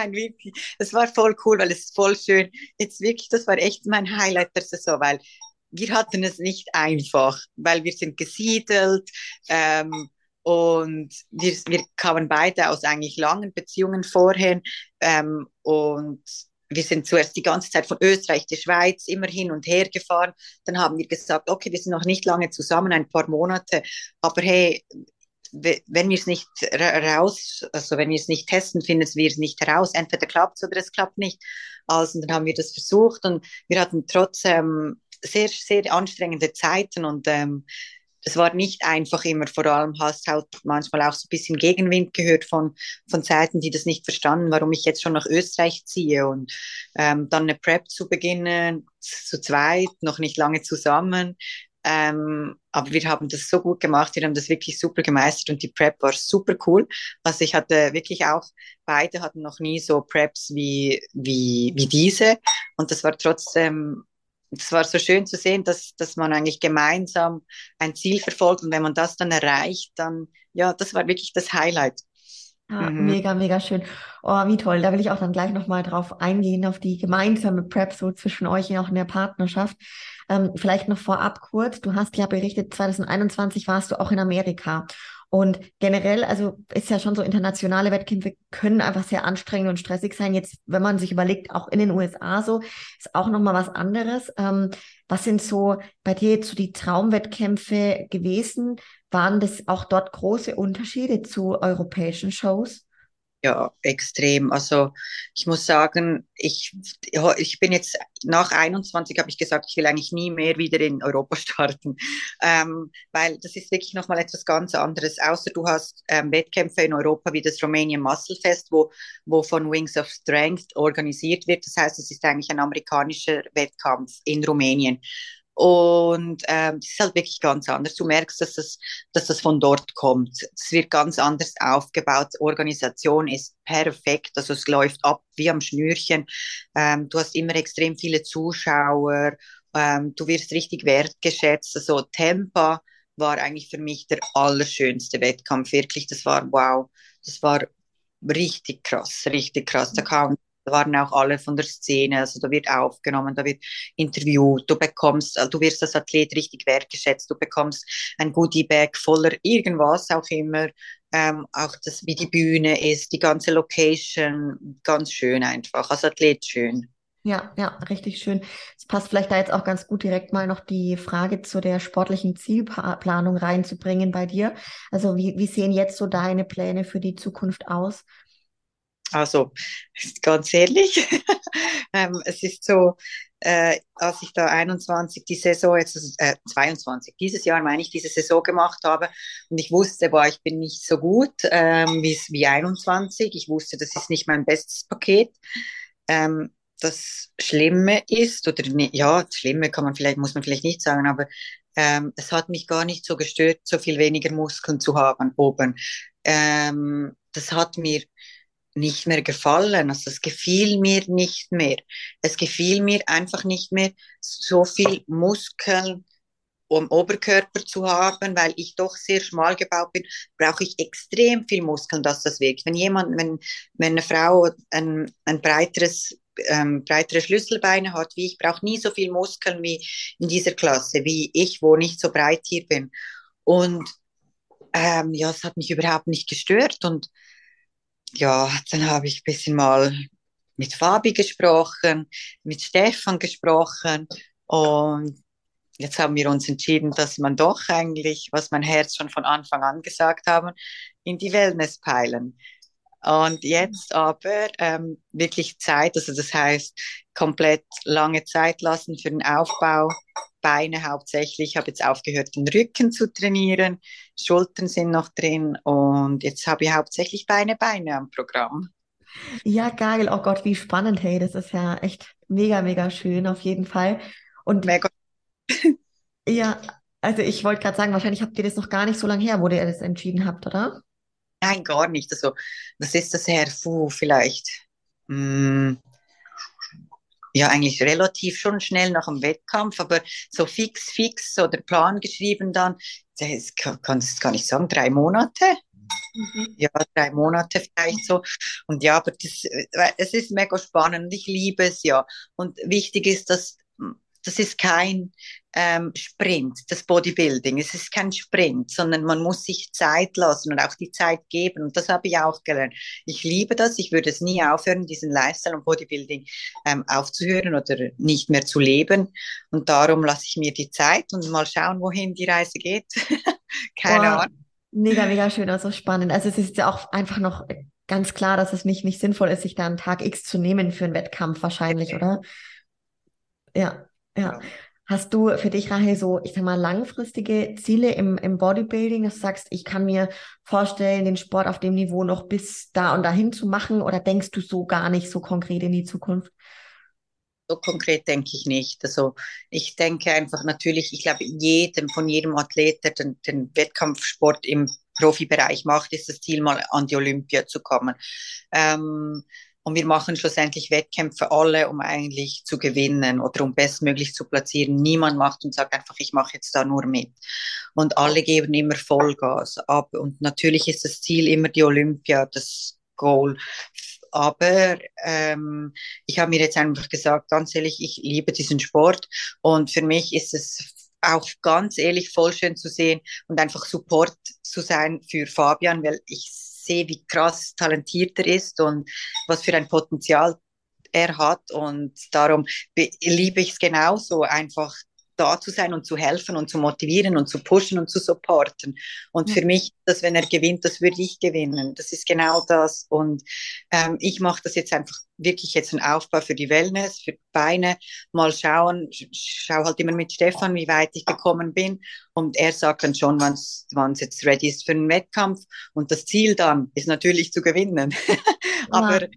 Nein, wirklich. Das war voll cool, weil es voll schön. Jetzt wirklich, das war echt mein Highlight der Saison, weil wir hatten es nicht einfach, weil wir sind gesiedelt. Ähm, und wir, wir kamen beide aus eigentlich langen Beziehungen vorher. Ähm, und wir sind zuerst die ganze Zeit von Österreich, die Schweiz, immer hin und her gefahren. Dann haben wir gesagt, okay, wir sind noch nicht lange zusammen, ein paar Monate. Aber hey, wenn wir es nicht raus, also wenn wir es nicht testen, finden wir es nicht heraus. Entweder klappt es oder es klappt nicht. Also dann haben wir das versucht und wir hatten trotzdem sehr, sehr anstrengende Zeiten und ähm, das war nicht einfach immer, vor allem hast halt manchmal auch so ein bisschen Gegenwind gehört von, von Seiten, die das nicht verstanden, warum ich jetzt schon nach Österreich ziehe und ähm, dann eine Prep zu beginnen, zu zweit, noch nicht lange zusammen. Ähm, aber wir haben das so gut gemacht, wir haben das wirklich super gemeistert und die Prep war super cool. Also ich hatte wirklich auch, beide hatten noch nie so Preps wie, wie, wie diese und das war trotzdem es war so schön zu sehen, dass, dass man eigentlich gemeinsam ein Ziel verfolgt und wenn man das dann erreicht, dann, ja, das war wirklich das Highlight. Ja, mhm. Mega, mega schön. Oh, wie toll. Da will ich auch dann gleich nochmal drauf eingehen, auf die gemeinsame Prep so zwischen euch auch in der Partnerschaft. Ähm, vielleicht noch vorab kurz. Du hast ja berichtet, 2021 warst du auch in Amerika. Und generell, also ist ja schon so, internationale Wettkämpfe können einfach sehr anstrengend und stressig sein. Jetzt, wenn man sich überlegt, auch in den USA so, ist auch nochmal was anderes. Ähm, was sind so bei dir jetzt so die Traumwettkämpfe gewesen? Waren das auch dort große Unterschiede zu europäischen Shows? Ja, extrem. Also ich muss sagen, ich, ich bin jetzt nach 21 habe ich gesagt, ich will eigentlich nie mehr wieder in Europa starten, ähm, weil das ist wirklich nochmal etwas ganz anderes. Außer du hast ähm, Wettkämpfe in Europa wie das Romanian Muscle Fest, wo, wo von Wings of Strength organisiert wird. Das heißt, es ist eigentlich ein amerikanischer Wettkampf in Rumänien. Und ähm, das ist halt wirklich ganz anders. Du merkst, dass das, dass das von dort kommt. Es wird ganz anders aufgebaut. Organisation ist perfekt. Also es läuft ab wie am Schnürchen. Ähm, du hast immer extrem viele Zuschauer. Ähm, du wirst richtig wertgeschätzt. Also Tempa war eigentlich für mich der allerschönste Wettkampf. Wirklich, das war wow. Das war richtig krass, richtig krass. Da kam da waren auch alle von der Szene, also da wird aufgenommen, da wird interviewt, du bekommst, du wirst als Athlet richtig wertgeschätzt, du bekommst ein Goodie-Bag voller irgendwas auch immer, ähm, auch das, wie die Bühne ist, die ganze Location, ganz schön einfach, als Athlet schön. Ja, ja, richtig schön. Es passt vielleicht da jetzt auch ganz gut direkt mal noch die Frage zu der sportlichen Zielplanung reinzubringen bei dir. Also wie, wie sehen jetzt so deine Pläne für die Zukunft aus? Also, ganz ehrlich, ähm, es ist so, äh, als ich da 21 die Saison, jetzt äh, 22, dieses Jahr meine ich, diese Saison gemacht habe und ich wusste, boah, ich bin nicht so gut ähm, wie, wie 21. Ich wusste, das ist nicht mein bestes Paket. Ähm, das Schlimme ist, oder ja, das Schlimme kann man vielleicht, muss man vielleicht nicht sagen, aber ähm, es hat mich gar nicht so gestört, so viel weniger Muskeln zu haben oben. Ähm, das hat mir nicht mehr gefallen. Also es gefiel mir nicht mehr. Es gefiel mir einfach nicht mehr, so viel Muskeln um Oberkörper zu haben, weil ich doch sehr schmal gebaut bin, brauche ich extrem viel Muskeln, dass das wirkt. Wenn jemand, wenn, wenn eine Frau ein, ein breiteres ähm, breitere Schlüsselbeine hat wie ich, brauche nie so viel Muskeln wie in dieser Klasse, wie ich, wo nicht so breit hier bin. Und ähm, ja, es hat mich überhaupt nicht gestört und ja, dann habe ich ein bisschen mal mit Fabi gesprochen, mit Stefan gesprochen und jetzt haben wir uns entschieden, dass man doch eigentlich, was mein Herz schon von Anfang an gesagt haben, in die Wellness peilen. Und jetzt aber ähm, wirklich Zeit, also das heißt komplett lange Zeit lassen für den Aufbau, Beine hauptsächlich. Ich habe jetzt aufgehört, den Rücken zu trainieren, Schultern sind noch drin und jetzt habe ich hauptsächlich Beine, Beine am Programm. Ja, geil. Oh Gott, wie spannend, hey. Das ist ja echt mega, mega schön, auf jeden Fall. Und mega. ja, also ich wollte gerade sagen, wahrscheinlich habt ihr das noch gar nicht so lange her, wo ihr das entschieden habt, oder? Nein, gar nicht. Also, was ist das her? Puh, vielleicht. Hm, ja, eigentlich relativ schon schnell nach dem Wettkampf, aber so fix, fix oder Plan geschrieben dann, das kann es gar nicht sagen, drei Monate. Mhm. Ja, drei Monate vielleicht so. Und ja, aber das, äh, es ist mega spannend und ich liebe es ja. Und wichtig ist, dass das ist kein ähm, Sprint, das Bodybuilding. Es ist kein Sprint, sondern man muss sich Zeit lassen und auch die Zeit geben. Und das habe ich auch gelernt. Ich liebe das. Ich würde es nie aufhören, diesen Lifestyle und Bodybuilding ähm, aufzuhören oder nicht mehr zu leben. Und darum lasse ich mir die Zeit und mal schauen, wohin die Reise geht. Keine Boah, Ahnung. Mega, mega schön, also spannend. Also es ist ja auch einfach noch ganz klar, dass es nicht, nicht sinnvoll ist, sich da einen Tag X zu nehmen für einen Wettkampf wahrscheinlich, oder? Ja, ja. Hast du für dich, Rahel, so, ich sag mal, langfristige Ziele im, im Bodybuilding, dass du sagst, ich kann mir vorstellen, den Sport auf dem Niveau noch bis da und dahin zu machen oder denkst du so gar nicht so konkret in die Zukunft? So konkret denke ich nicht. Also ich denke einfach natürlich, ich glaube, jedem, von jedem Athlet, der den, den Wettkampfsport im Profibereich macht, ist das Ziel, mal an die Olympia zu kommen. Ähm, und wir machen schlussendlich Wettkämpfe alle, um eigentlich zu gewinnen oder um bestmöglich zu platzieren. Niemand macht und sagt einfach, ich mache jetzt da nur mit. Und alle geben immer Vollgas ab. Und natürlich ist das Ziel immer die Olympia, das Goal. Aber ähm, ich habe mir jetzt einfach gesagt, ganz ehrlich, ich liebe diesen Sport und für mich ist es auch ganz ehrlich voll schön zu sehen und einfach Support zu sein für Fabian, weil ich sehe, wie krass talentiert er ist und was für ein Potenzial er hat. Und darum liebe ich es genauso, einfach da zu sein und zu helfen und zu motivieren und zu pushen und zu supporten. Und ja. für mich, dass wenn er gewinnt, das würde ich gewinnen. Das ist genau das. Und ähm, ich mache das jetzt einfach wirklich jetzt einen Aufbau für die Wellness, für die Beine. Mal schauen, schau halt immer mit Stefan, wie weit ich gekommen bin. Und er sagt dann schon, wann es jetzt ready ist für einen Wettkampf. Und das Ziel dann ist natürlich zu gewinnen. aber ja.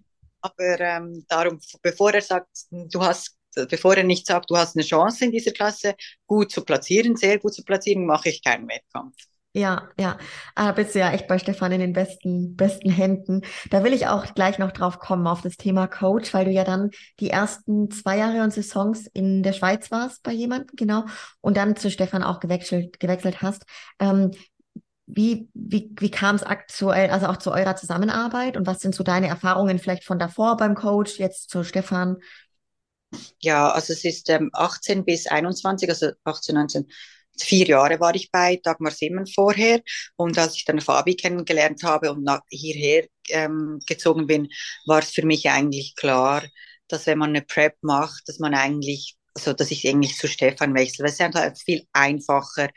aber ähm, darum, bevor er sagt, du hast bevor er nicht sagt, du hast eine Chance in dieser Klasse, gut zu platzieren, sehr gut zu platzieren, mache ich keinen Wettkampf. Ja, ja, da bist du ja echt bei Stefan in den besten, besten Händen. Da will ich auch gleich noch drauf kommen, auf das Thema Coach, weil du ja dann die ersten zwei Jahre und Saisons in der Schweiz warst bei jemandem, genau, und dann zu Stefan auch gewechselt, gewechselt hast. Ähm, wie, wie, wie kam es aktuell, also auch zu eurer Zusammenarbeit und was sind so deine Erfahrungen vielleicht von davor beim Coach, jetzt zu Stefan? Ja, also es ist ähm, 18 bis 21, also 18, 19, vier Jahre war ich bei Dagmar Simmen vorher. Und als ich dann Fabi kennengelernt habe und nach, hierher ähm, gezogen bin, war es für mich eigentlich klar, dass wenn man eine Prep macht, dass man eigentlich, also dass ich eigentlich zu Stefan wechsle. Es ist einfach viel einfacher,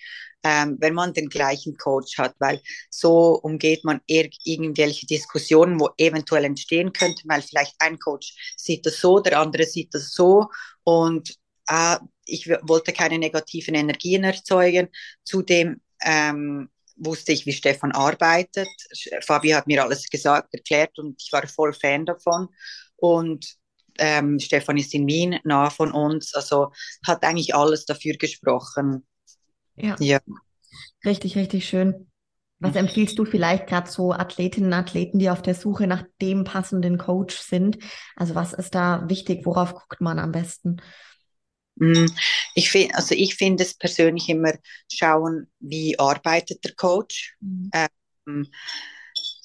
ähm, wenn man den gleichen Coach hat, weil so umgeht man ir irgendwelche Diskussionen, wo eventuell entstehen könnten, weil vielleicht ein Coach sieht das so, der andere sieht das so und äh, ich wollte keine negativen Energien erzeugen. Zudem ähm, wusste ich, wie Stefan arbeitet. Fabi hat mir alles gesagt, erklärt und ich war voll Fan davon. Und ähm, Stefan ist in Wien, nah von uns, also hat eigentlich alles dafür gesprochen, ja. ja. Richtig, richtig schön. Was empfiehlst du vielleicht gerade so Athletinnen und Athleten, die auf der Suche nach dem passenden Coach sind? Also was ist da wichtig? Worauf guckt man am besten? Mm, ich finde, also ich finde es persönlich immer schauen, wie arbeitet der Coach. Mhm. Ähm,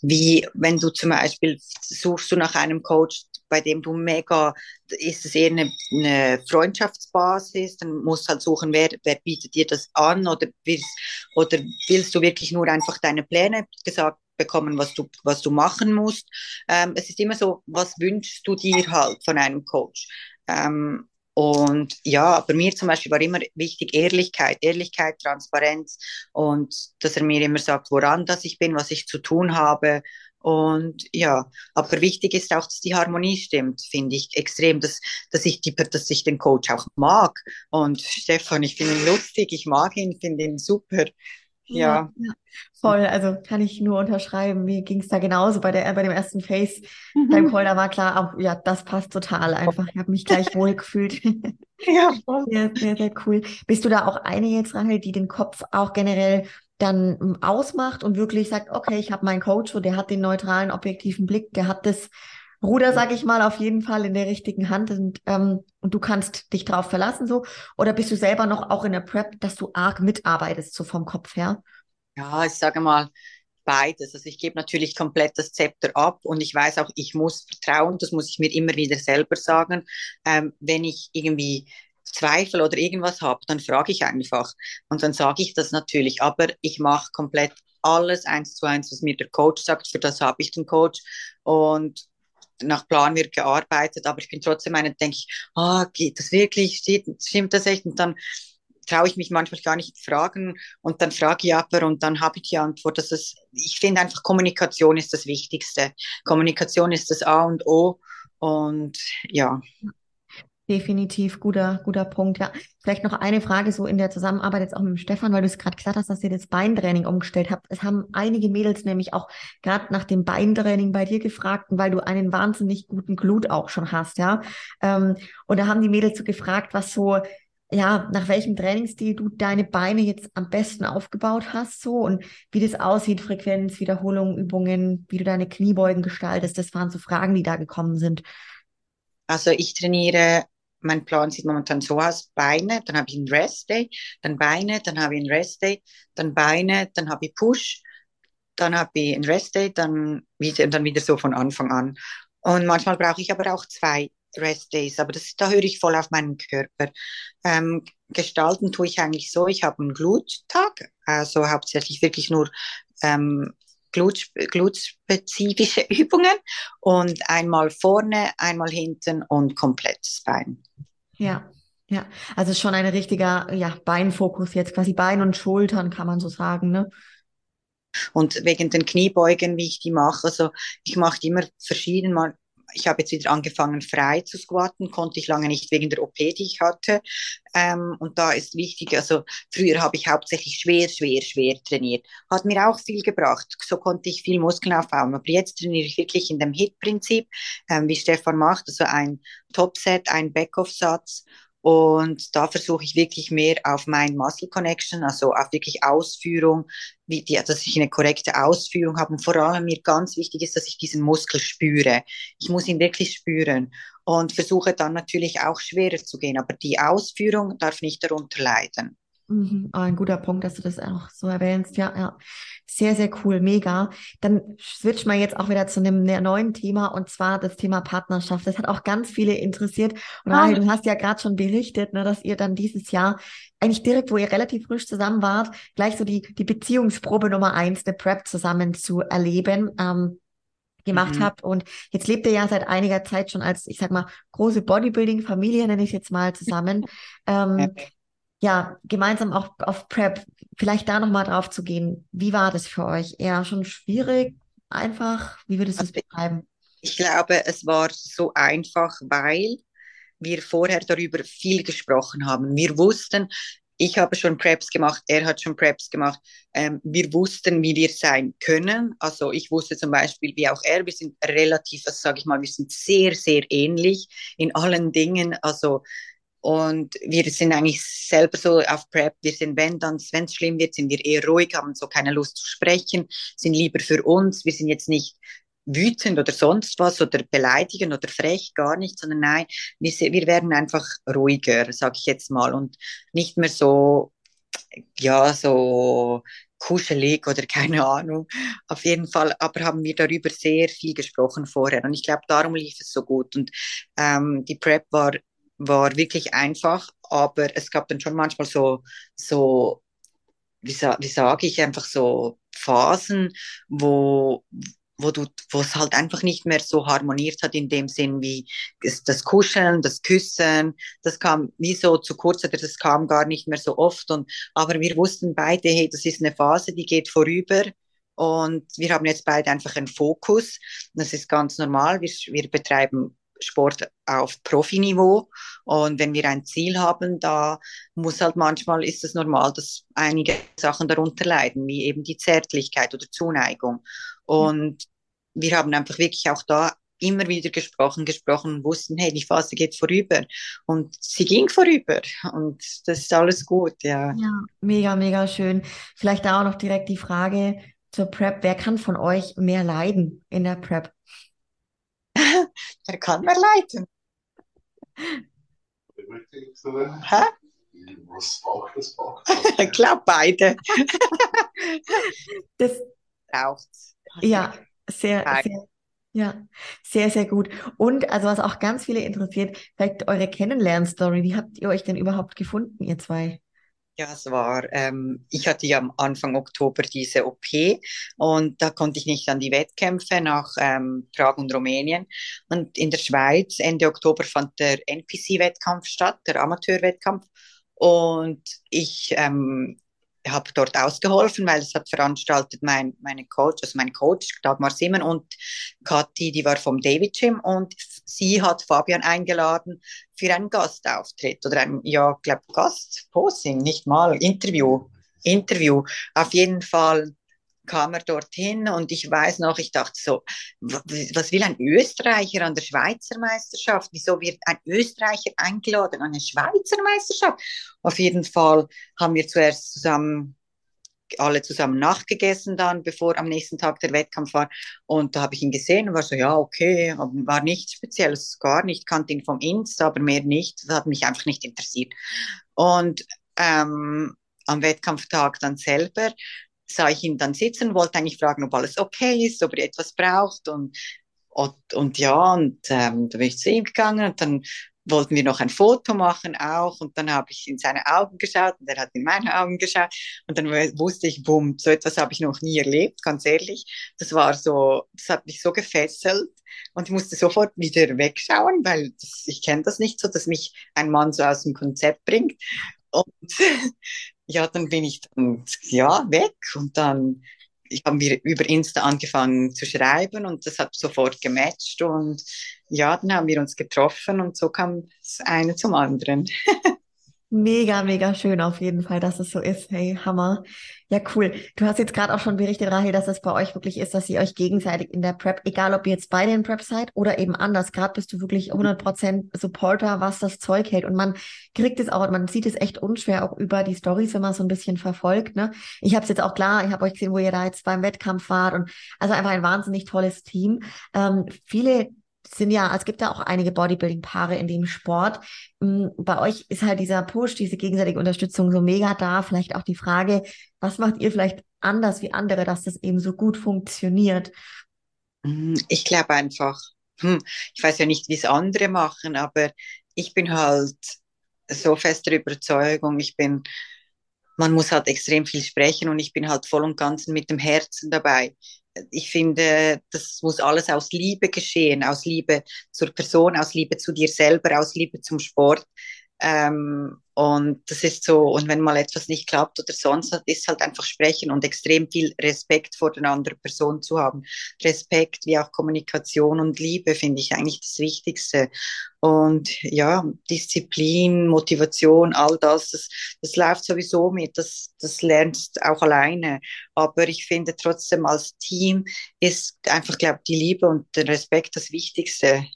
wie, wenn du zum Beispiel suchst du nach einem Coach, bei dem du mega, ist es eher eine, eine Freundschaftsbasis, dann musst du halt suchen, wer, wer bietet dir das an oder willst, oder willst du wirklich nur einfach deine Pläne gesagt bekommen, was du, was du machen musst. Ähm, es ist immer so, was wünschst du dir halt von einem Coach? Ähm, und ja, bei mir zum Beispiel war immer wichtig Ehrlichkeit, Ehrlichkeit, Transparenz und dass er mir immer sagt, woran das ich bin, was ich zu tun habe. Und ja, aber wichtig ist auch, dass die Harmonie stimmt, finde ich extrem, dass, dass, ich die, dass ich den Coach auch mag. Und Stefan, ich finde ihn lustig, ich mag ihn, finde ihn super. Ja. ja. voll. Also kann ich nur unterschreiben. Mir ging es da genauso bei der bei dem ersten Face beim Call. Da war klar, auch, ja, das passt total einfach. Ich habe mich gleich wohl gefühlt. ja, voll. Sehr, sehr, sehr cool. Bist du da auch eine jetzt, Rahel, die den Kopf auch generell dann ausmacht und wirklich sagt, okay, ich habe meinen Coach und der hat den neutralen, objektiven Blick, der hat das Ruder, sag ich mal, auf jeden Fall in der richtigen Hand und, ähm, und du kannst dich drauf verlassen so? Oder bist du selber noch auch in der Prep, dass du arg mitarbeitest, so vom Kopf her? Ja, ich sage mal, beides. Also ich gebe natürlich komplett das Zepter ab und ich weiß auch, ich muss vertrauen, das muss ich mir immer wieder selber sagen. Ähm, wenn ich irgendwie Zweifel oder irgendwas habe, dann frage ich einfach und dann sage ich das natürlich. Aber ich mache komplett alles eins zu eins, was mir der Coach sagt. Für das habe ich den Coach und nach Plan wird gearbeitet, aber ich bin trotzdem eine, denke ich, ah, geht das wirklich, stimmt das echt? Und dann traue ich mich manchmal gar nicht fragen und dann frage ich aber und dann habe ich die Antwort. Dass es, ich finde einfach Kommunikation ist das Wichtigste. Kommunikation ist das A und O und ja. Definitiv guter, guter Punkt. Ja, vielleicht noch eine Frage so in der Zusammenarbeit jetzt auch mit dem Stefan, weil du es gerade gesagt hast, dass ihr das Beintraining umgestellt habt. Es haben einige Mädels nämlich auch gerade nach dem Beintraining bei dir gefragt, weil du einen wahnsinnig guten Glut auch schon hast, ja. Ähm, und da haben die Mädels so gefragt, was so ja, nach welchem Trainingsstil du deine Beine jetzt am besten aufgebaut hast, so und wie das aussieht, Frequenz, Wiederholung, Übungen, wie du deine Kniebeugen gestaltest. Das waren so Fragen, die da gekommen sind. Also ich trainiere mein Plan sieht momentan so aus, Beine, dann habe ich einen Rest Day, dann Beine, dann habe ich einen Rest Day, dann Beine, dann habe ich Push, dann habe ich einen Rest Day, dann wieder, dann wieder so von Anfang an. Und manchmal brauche ich aber auch zwei Rest Days, aber das, da höre ich voll auf meinen Körper. Ähm, gestalten tue ich eigentlich so, ich habe einen Gluttag, also hauptsächlich wirklich nur ähm, glutspezifische Übungen und einmal vorne, einmal hinten und komplettes Bein. Ja, ja. Also schon ein richtiger ja, Beinfokus jetzt, quasi Bein und Schultern, kann man so sagen, ne? Und wegen den Kniebeugen, wie ich die mache, also ich mache die immer verschieden, mal ich habe jetzt wieder angefangen, frei zu squatten, konnte ich lange nicht wegen der OP, die ich hatte. Ähm, und da ist wichtig, also früher habe ich hauptsächlich schwer, schwer, schwer trainiert. Hat mir auch viel gebracht. So konnte ich viel Muskeln aufbauen. Aber jetzt trainiere ich wirklich in dem Hit-Prinzip, ähm, wie Stefan macht, also ein Topset, ein Backoff-Satz und da versuche ich wirklich mehr auf mein Muscle Connection, also auf wirklich Ausführung, wie die, dass ich eine korrekte Ausführung habe. Und vor allem mir ganz wichtig ist, dass ich diesen Muskel spüre. Ich muss ihn wirklich spüren und versuche dann natürlich auch schwerer zu gehen. Aber die Ausführung darf nicht darunter leiden. Mhm. Ein guter Punkt, dass du das auch so erwähnst. Ja, ja. Sehr, sehr cool, mega. Dann switch mal jetzt auch wieder zu einem neuen Thema und zwar das Thema Partnerschaft. Das hat auch ganz viele interessiert. Und Rahel, du hast ja gerade schon berichtet, ne, dass ihr dann dieses Jahr eigentlich direkt, wo ihr relativ frisch zusammen wart, gleich so die, die Beziehungsprobe Nummer eins, der Prep zusammen zu erleben. Ähm, gemacht mhm. habt. Und jetzt lebt ihr ja seit einiger Zeit schon als, ich sag mal, große Bodybuilding-Familie, nenne ich jetzt mal zusammen. Ähm, ja, gemeinsam auch auf Prep, vielleicht da nochmal drauf zu gehen. Wie war das für euch? Eher schon schwierig, einfach? Wie würdest du es beschreiben? Ich glaube, es war so einfach, weil wir vorher darüber viel gesprochen haben. Wir wussten, ich habe schon Preps gemacht, er hat schon Preps gemacht. Ähm, wir wussten, wie wir sein können. Also ich wusste zum Beispiel, wie auch er, wir sind relativ, also sage ich mal, wir sind sehr, sehr ähnlich in allen Dingen. Also und wir sind eigentlich selber so auf Prep. Wir sind, wenn dann, wenn es schlimm wird, sind wir eher ruhig, haben so keine Lust zu sprechen, sind lieber für uns. Wir sind jetzt nicht wütend oder sonst was oder beleidigend oder frech, gar nicht, sondern nein, wir, wir werden einfach ruhiger, sag ich jetzt mal, und nicht mehr so, ja, so kuschelig oder keine Ahnung. Auf jeden Fall, aber haben wir darüber sehr viel gesprochen vorher. Und ich glaube, darum lief es so gut. Und ähm, die Prep war, war wirklich einfach, aber es gab dann schon manchmal so, so wie, sa wie sage ich, einfach so Phasen, wo, wo es halt einfach nicht mehr so harmoniert hat in dem Sinn wie das Kuscheln, das Küssen, das kam wie so zu kurz oder das kam gar nicht mehr so oft und, aber wir wussten beide, hey, das ist eine Phase, die geht vorüber und wir haben jetzt beide einfach einen Fokus. Das ist ganz normal. Wir, wir betreiben Sport auf Profiniveau. Und wenn wir ein Ziel haben, da muss halt manchmal, ist es normal, dass einige Sachen darunter leiden, wie eben die Zärtlichkeit oder Zuneigung. Und wir haben einfach wirklich auch da immer wieder gesprochen, gesprochen wussten, hey, die Phase geht vorüber. Und sie ging vorüber. Und das ist alles gut, ja. Ja, mega, mega schön. Vielleicht da auch noch direkt die Frage zur Prep. Wer kann von euch mehr leiden in der Prep? Der kann mehr leiden. Hä? Was braucht das braucht? ich glaube beide. das braucht. Ja, sehr, sehr, ja, sehr, sehr gut. Und also was auch ganz viele interessiert, vielleicht eure Kennenlernstory. Wie habt ihr euch denn überhaupt gefunden, ihr zwei? Ja, es war, ähm, ich hatte ja am Anfang Oktober diese OP und da konnte ich nicht an die Wettkämpfe nach ähm, Prag und Rumänien. Und in der Schweiz Ende Oktober fand der NPC-Wettkampf statt, der Amateurwettkampf. Und ich ähm, habe dort ausgeholfen, weil es hat veranstaltet mein, meine Coach, also mein Coach Dagmar Simmen und Kathi, die war vom David Gym und sie hat Fabian eingeladen für einen Gastauftritt oder ein, ja, glaube Gastposing, nicht mal Interview, Interview. Auf jeden Fall kam er dorthin und ich weiß noch, ich dachte so, was will ein Österreicher an der Schweizer Meisterschaft? Wieso wird ein Österreicher eingeladen an eine Schweizer Meisterschaft? Auf jeden Fall haben wir zuerst zusammen alle zusammen nachgegessen dann, bevor am nächsten Tag der Wettkampf war. Und da habe ich ihn gesehen und war so, ja, okay, war nichts Spezielles, gar nicht, kannte ihn vom Insta, aber mehr nicht. Das hat mich einfach nicht interessiert. Und ähm, am Wettkampftag dann selber sah ich ihn dann sitzen, wollte eigentlich fragen, ob alles okay ist, ob er etwas braucht und, und, und ja, und ähm, da bin ich zu ihm gegangen und dann wollten wir noch ein Foto machen auch und dann habe ich in seine Augen geschaut und er hat in meine Augen geschaut und dann wusste ich, bumm, so etwas habe ich noch nie erlebt, ganz ehrlich. Das war so, das hat mich so gefesselt und ich musste sofort wieder wegschauen, weil das, ich kenne das nicht so, dass mich ein Mann so aus dem Konzept bringt. Und ja, dann bin ich dann, ja, weg und dann haben wir über Insta angefangen zu schreiben und das hat sofort gematcht und ja, dann haben wir uns getroffen und so kam das eine zum anderen. Mega, mega schön auf jeden Fall, dass es so ist. Hey, Hammer. Ja, cool. Du hast jetzt gerade auch schon berichtet, Rahel, dass es bei euch wirklich ist, dass ihr euch gegenseitig in der Prep, egal ob ihr jetzt beide in Prep seid oder eben anders, gerade bist du wirklich 100% Supporter, was das Zeug hält. Und man kriegt es auch, man sieht es echt unschwer auch über die Stories, wenn man so ein bisschen verfolgt. Ne? Ich habe es jetzt auch klar, ich habe euch gesehen, wo ihr da jetzt beim Wettkampf wart und also einfach ein wahnsinnig tolles Team. Ähm, viele sind ja, es gibt ja auch einige Bodybuilding-Paare in dem Sport. Mm, bei euch ist halt dieser Push, diese gegenseitige Unterstützung so mega da. Vielleicht auch die Frage, was macht ihr vielleicht anders wie andere, dass das eben so gut funktioniert? Mm, ich glaube einfach, hm, ich weiß ja nicht, wie es andere machen, aber ich bin halt so fest der Überzeugung, ich bin, man muss halt extrem viel sprechen und ich bin halt voll und ganz mit dem Herzen dabei ich finde, das muss alles aus Liebe geschehen, aus Liebe zur Person, aus Liebe zu dir selber, aus Liebe zum Sport. Ähm, und das ist so, und wenn mal etwas nicht klappt oder sonst, ist halt einfach sprechen und extrem viel Respekt vor der anderen Person zu haben. Respekt wie auch Kommunikation und Liebe finde ich eigentlich das Wichtigste. Und ja, Disziplin, Motivation, all das, das, das läuft sowieso mit, das, das lernst auch alleine. Aber ich finde trotzdem als Team ist einfach, glaube ich, die Liebe und der Respekt das Wichtigste.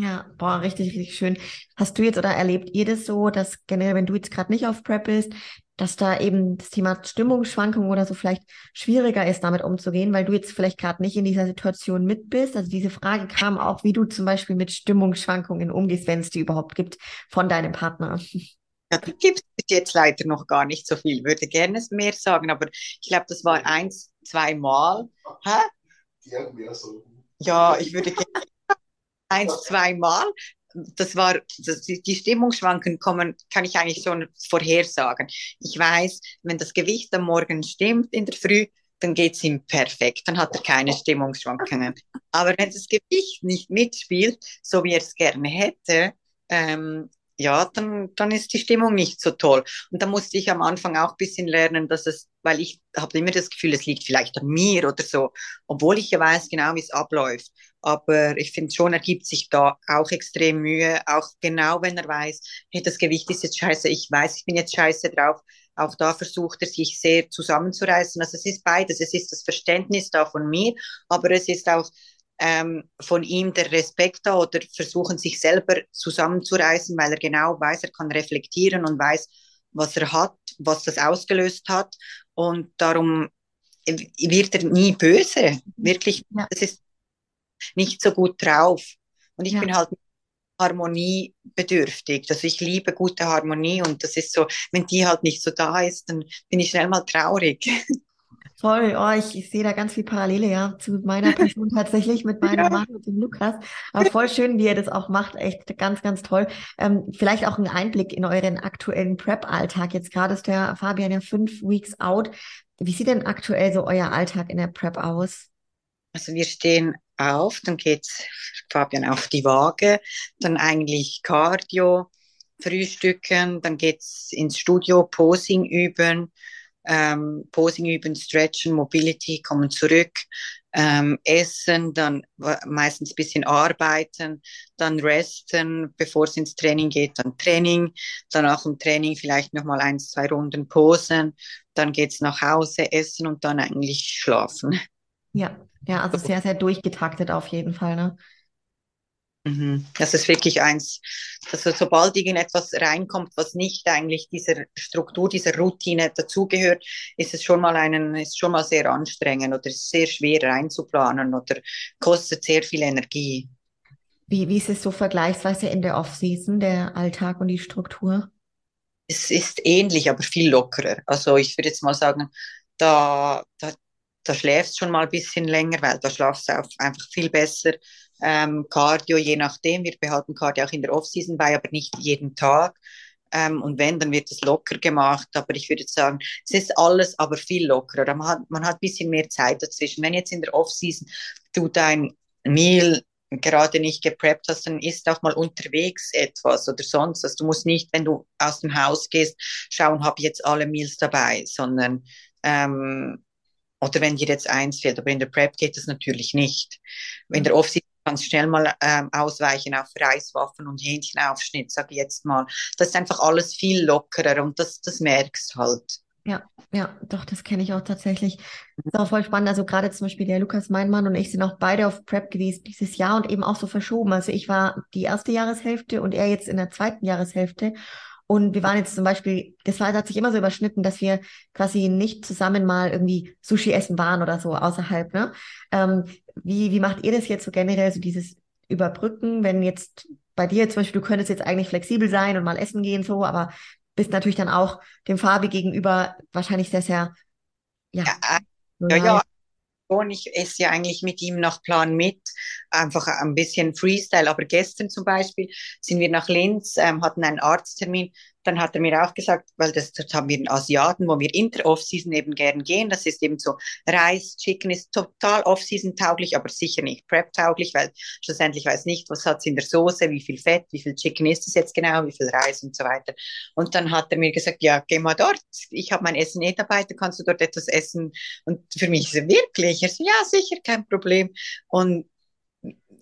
Ja, boah, richtig, richtig schön. Hast du jetzt oder erlebt ihr das so, dass generell, wenn du jetzt gerade nicht auf Prep bist, dass da eben das Thema Stimmungsschwankungen oder so vielleicht schwieriger ist, damit umzugehen, weil du jetzt vielleicht gerade nicht in dieser Situation mit bist? Also diese Frage kam auch, wie du zum Beispiel mit Stimmungsschwankungen umgehst, wenn es die überhaupt gibt, von deinem Partner. Ja, da gibt es jetzt leider noch gar nicht so viel. Würde gerne mehr sagen, aber ich glaube, das war eins, zwei Mal. Hä? Ja, ich würde gerne eins, zwei Mal. Das war, das, die Stimmungsschwanken kommen, kann ich eigentlich schon vorhersagen. Ich weiß, wenn das Gewicht am Morgen stimmt in der Früh, dann geht es ihm perfekt, dann hat er keine Stimmungsschwankungen. Aber wenn das Gewicht nicht mitspielt, so wie er es gerne hätte, ähm, ja, dann, dann ist die Stimmung nicht so toll. Und da musste ich am Anfang auch ein bisschen lernen, dass es, weil ich habe immer das Gefühl, es liegt vielleicht an mir oder so, obwohl ich ja weiß genau, wie es abläuft. Aber ich finde schon, er gibt sich da auch extrem Mühe, auch genau wenn er weiß, hey, das Gewicht ist jetzt scheiße, ich weiß, ich bin jetzt scheiße drauf. Auch da versucht er sich sehr zusammenzureißen. Also es ist beides. Es ist das Verständnis da von mir, aber es ist auch ähm, von ihm der Respekt da oder versuchen sich selber zusammenzureißen, weil er genau weiß, er kann reflektieren und weiß, was er hat, was das ausgelöst hat. Und darum wird er nie böse. Wirklich, ja. das ist nicht so gut drauf. Und ich ja. bin halt harmoniebedürftig. Also ich liebe gute Harmonie und das ist so, wenn die halt nicht so da ist, dann bin ich schnell mal traurig. Voll, oh, ich, ich sehe da ganz viel Parallele, ja, zu meiner Person tatsächlich mit meinem ja. Mann und dem Lukas. Aber voll schön, wie ihr das auch macht, echt ganz, ganz toll. Ähm, vielleicht auch ein Einblick in euren aktuellen Prep-Alltag. Jetzt gerade ist der Fabian ja fünf Weeks out. Wie sieht denn aktuell so euer Alltag in der Prep aus? Also wir stehen auf, dann geht's Fabian auf die Waage, dann eigentlich Cardio, Frühstücken, dann geht's ins Studio, Posing üben, ähm, Posing üben, Stretchen, Mobility, kommen zurück, ähm, essen, dann meistens ein bisschen arbeiten, dann resten, bevor es ins Training geht, dann Training, dann auch im Training vielleicht nochmal eins, zwei Runden posen, dann geht's nach Hause, essen und dann eigentlich schlafen. Ja, ja, also sehr, sehr durchgetaktet auf jeden Fall, ne? Mhm. Das ist wirklich eins, also sobald irgendetwas reinkommt, was nicht eigentlich dieser Struktur, dieser Routine dazugehört, ist es schon mal einen, ist schon mal sehr anstrengend oder ist sehr schwer reinzuplanen oder kostet sehr viel Energie. Wie, wie ist es so vergleichsweise in der Off-Season, der Alltag und die Struktur? Es ist ähnlich, aber viel lockerer. Also ich würde jetzt mal sagen, da, da, da schläfst schon mal ein bisschen länger, weil da schlafst du einfach viel besser ähm, Cardio, je nachdem. Wir behalten Cardio auch in der Offseason bei, aber nicht jeden Tag. Ähm, und wenn, dann wird es locker gemacht. Aber ich würde sagen, es ist alles aber viel lockerer. Man hat, man hat ein bisschen mehr Zeit dazwischen. Wenn jetzt in der Offseason du dein Meal gerade nicht gepreppt hast, dann isst auch mal unterwegs etwas oder sonst was. Du musst nicht, wenn du aus dem Haus gehst, schauen, habe ich jetzt alle Meals dabei, sondern ähm, oder wenn dir jetzt eins fehlt, aber in der Prep geht das natürlich nicht. In der Offseason kannst schnell mal ähm, ausweichen auf Reiswaffen und Hähnchenaufschnitt, sag ich jetzt mal. Das ist einfach alles viel lockerer und das, das merkst halt. Ja, ja, doch, das kenne ich auch tatsächlich. Das ist auch voll spannend. Also gerade zum Beispiel der Lukas, mein Mann und ich sind auch beide auf Prep gewesen dieses Jahr und eben auch so verschoben. Also ich war die erste Jahreshälfte und er jetzt in der zweiten Jahreshälfte. Und wir waren jetzt zum Beispiel, das war, das hat sich immer so überschnitten, dass wir quasi nicht zusammen mal irgendwie Sushi essen waren oder so außerhalb. Ne? Ähm, wie, wie macht ihr das jetzt so generell, so dieses Überbrücken, wenn jetzt bei dir zum Beispiel, du könntest jetzt eigentlich flexibel sein und mal essen gehen, so, aber bist natürlich dann auch dem Fabi gegenüber wahrscheinlich sehr, sehr, ja. Ja, ja, ja, schon. Ich esse ja eigentlich mit ihm nach Plan mit, einfach ein bisschen Freestyle. Aber gestern zum Beispiel sind wir nach Linz, ähm, hatten einen Arzttermin dann hat er mir auch gesagt, weil das, das haben wir in Asiaten, wo wir in der Off-Season eben gern gehen. Das ist eben so Reis, Chicken ist total Off-Season tauglich, aber sicher nicht Prep tauglich, weil schlussendlich weiß nicht, was hat es in der Soße, wie viel Fett, wie viel Chicken ist es jetzt genau, wie viel Reis und so weiter. Und dann hat er mir gesagt, ja, geh mal dort. Ich habe mein Essen eh dabei, da kannst du dort etwas essen. Und für mich ist er wirklich, er so, ja, sicher, kein Problem. Und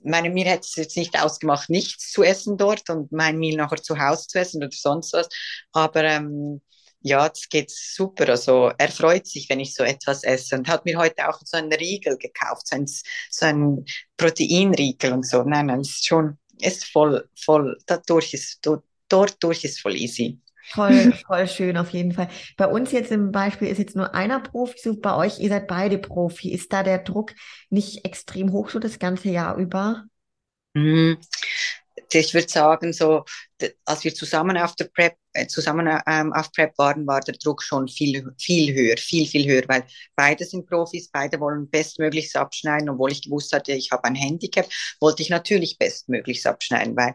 meine, mir hätte es jetzt nicht ausgemacht, nichts zu essen dort und mein Meal nachher zu Hause zu essen oder sonst was. Aber ähm, ja, es geht super. Also er freut sich, wenn ich so etwas esse und hat mir heute auch so einen Riegel gekauft, so ein, so ein Proteinriegel und so. Nein, nein, ist schon, ist voll, voll, dadurch ist, dort durch ist voll easy. Voll, voll schön auf jeden Fall. Bei uns jetzt im Beispiel ist jetzt nur einer Profi, so bei euch, ihr seid beide Profi. Ist da der Druck nicht extrem hoch so das ganze Jahr über? Mhm. ich würde sagen, so, als wir zusammen auf der Prep, äh, zusammen ähm, auf Prep waren, war der Druck schon viel, viel höher, viel, viel höher, weil beide sind Profis, beide wollen bestmöglichst abschneiden, obwohl ich gewusst hatte, ich habe ein Handicap, wollte ich natürlich bestmöglichst abschneiden, weil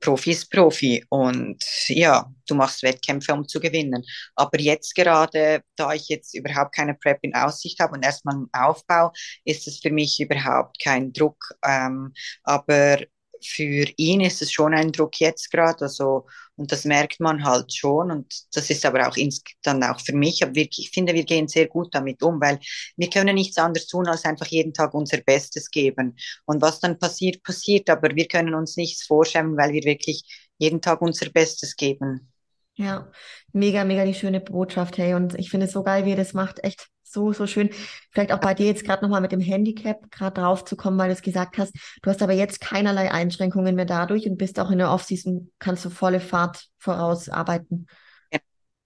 Profi ist Profi und ja, du machst Wettkämpfe, um zu gewinnen. Aber jetzt gerade, da ich jetzt überhaupt keine Prep in Aussicht habe und erstmal einen Aufbau, ist es für mich überhaupt kein Druck. Ähm, aber für ihn ist es schon ein Druck jetzt gerade, also und das merkt man halt schon und das ist aber auch ins, dann auch für mich. Aber wir, ich finde, wir gehen sehr gut damit um, weil wir können nichts anderes tun, als einfach jeden Tag unser Bestes geben. Und was dann passiert, passiert, aber wir können uns nichts vorstellen, weil wir wirklich jeden Tag unser Bestes geben. Ja, mega, mega die schöne Botschaft, hey. Und ich finde es so geil, wie ihr das macht. Echt so, so schön. Vielleicht auch bei dir jetzt gerade nochmal mit dem Handicap gerade drauf zu kommen, weil du es gesagt hast. Du hast aber jetzt keinerlei Einschränkungen mehr dadurch und bist auch in der Offseason, kannst du volle Fahrt voraus arbeiten. Ja,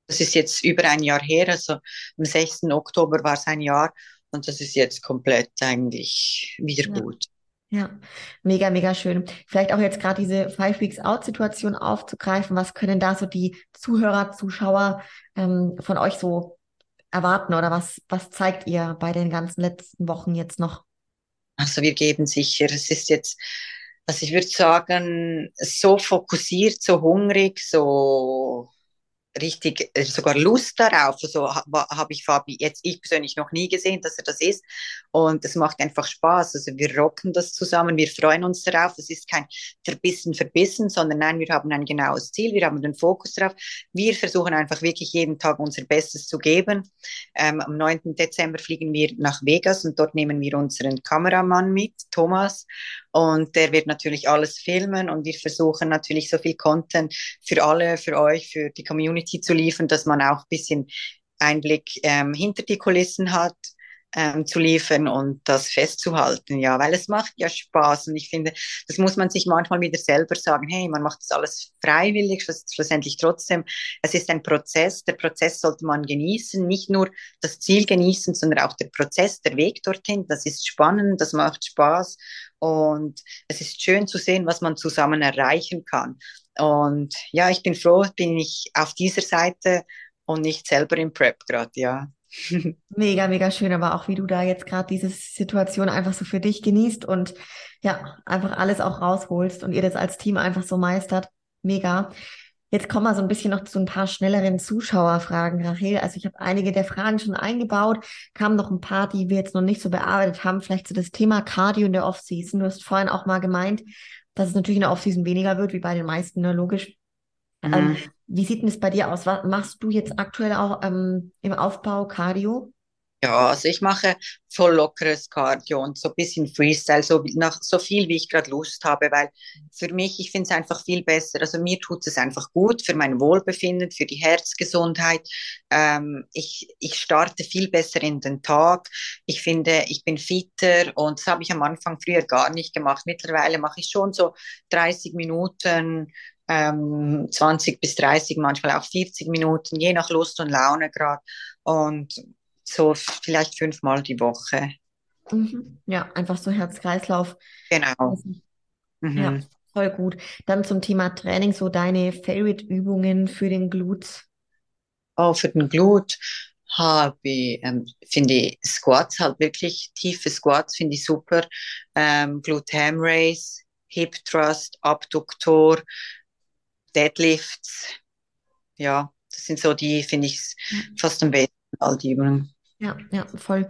das ist jetzt über ein Jahr her. Also am 6. Oktober war es ein Jahr und das ist jetzt komplett eigentlich wieder ja. gut. Ja, mega, mega schön. Vielleicht auch jetzt gerade diese Five Weeks Out-Situation aufzugreifen. Was können da so die Zuhörer, Zuschauer ähm, von euch so erwarten oder was, was zeigt ihr bei den ganzen letzten Wochen jetzt noch? Also wir geben sicher, es ist jetzt, also ich würde sagen, so fokussiert, so hungrig, so richtig äh, sogar Lust darauf. So also, habe ich Fabi jetzt ich persönlich noch nie gesehen, dass er das ist. Und es macht einfach Spaß. Also wir rocken das zusammen, wir freuen uns darauf. Es ist kein verbissen, verbissen, sondern nein, wir haben ein genaues Ziel, wir haben den Fokus darauf. Wir versuchen einfach wirklich jeden Tag unser Bestes zu geben. Ähm, am 9. Dezember fliegen wir nach Vegas und dort nehmen wir unseren Kameramann mit, Thomas. Und der wird natürlich alles filmen und wir versuchen natürlich so viel Content für alle, für euch, für die Community zu liefern, dass man auch ein bisschen Einblick ähm, hinter die Kulissen hat ähm, zu liefern und das festzuhalten, ja, weil es macht ja Spaß und ich finde, das muss man sich manchmal wieder selber sagen, hey, man macht das alles freiwillig, schlussendlich trotzdem, es ist ein Prozess, der Prozess sollte man genießen, nicht nur das Ziel genießen, sondern auch der Prozess, der Weg dorthin, das ist spannend, das macht Spaß und es ist schön zu sehen, was man zusammen erreichen kann. Und ja, ich bin froh, bin ich auf dieser Seite und nicht selber im Prep gerade, ja. Mega, mega schön, aber auch wie du da jetzt gerade diese Situation einfach so für dich genießt und ja, einfach alles auch rausholst und ihr das als Team einfach so meistert. Mega. Jetzt kommen wir so ein bisschen noch zu ein paar schnelleren Zuschauerfragen, Rachel. Also ich habe einige der Fragen schon eingebaut, kamen noch ein paar, die wir jetzt noch nicht so bearbeitet haben. Vielleicht so das Thema Cardio in der Offseason. Du hast vorhin auch mal gemeint, dass es natürlich in der Offseason weniger wird, wie bei den meisten, ne? logisch. Mhm. Ähm, wie sieht denn es bei dir aus? Was machst du jetzt aktuell auch ähm, im Aufbau Cardio? Ja, also ich mache voll lockeres Cardio und so ein bisschen Freestyle, so, nach, so viel, wie ich gerade Lust habe, weil für mich, ich finde es einfach viel besser. Also mir tut es einfach gut für mein Wohlbefinden, für die Herzgesundheit. Ähm, ich, ich starte viel besser in den Tag. Ich finde, ich bin fitter und das habe ich am Anfang früher gar nicht gemacht. Mittlerweile mache ich schon so 30 Minuten ähm, 20 bis 30, manchmal auch 40 Minuten, je nach Lust und Laune gerade. Und so vielleicht fünfmal die Woche. Mhm. Ja, einfach so Herz-Kreislauf. Genau. Mhm. Ja, voll gut. Dann zum Thema Training, so deine Favorite-Übungen für den Glut. Oh, für den Glut habe ich, ähm, finde ich Squats halt wirklich, tiefe Squats finde ich super. Ähm, Glute Ham Race, Hip Thrust, Abduktor, Deadlifts. Ja, das sind so die, finde ich, fast am besten, all die Übungen. Ja, ja, voll.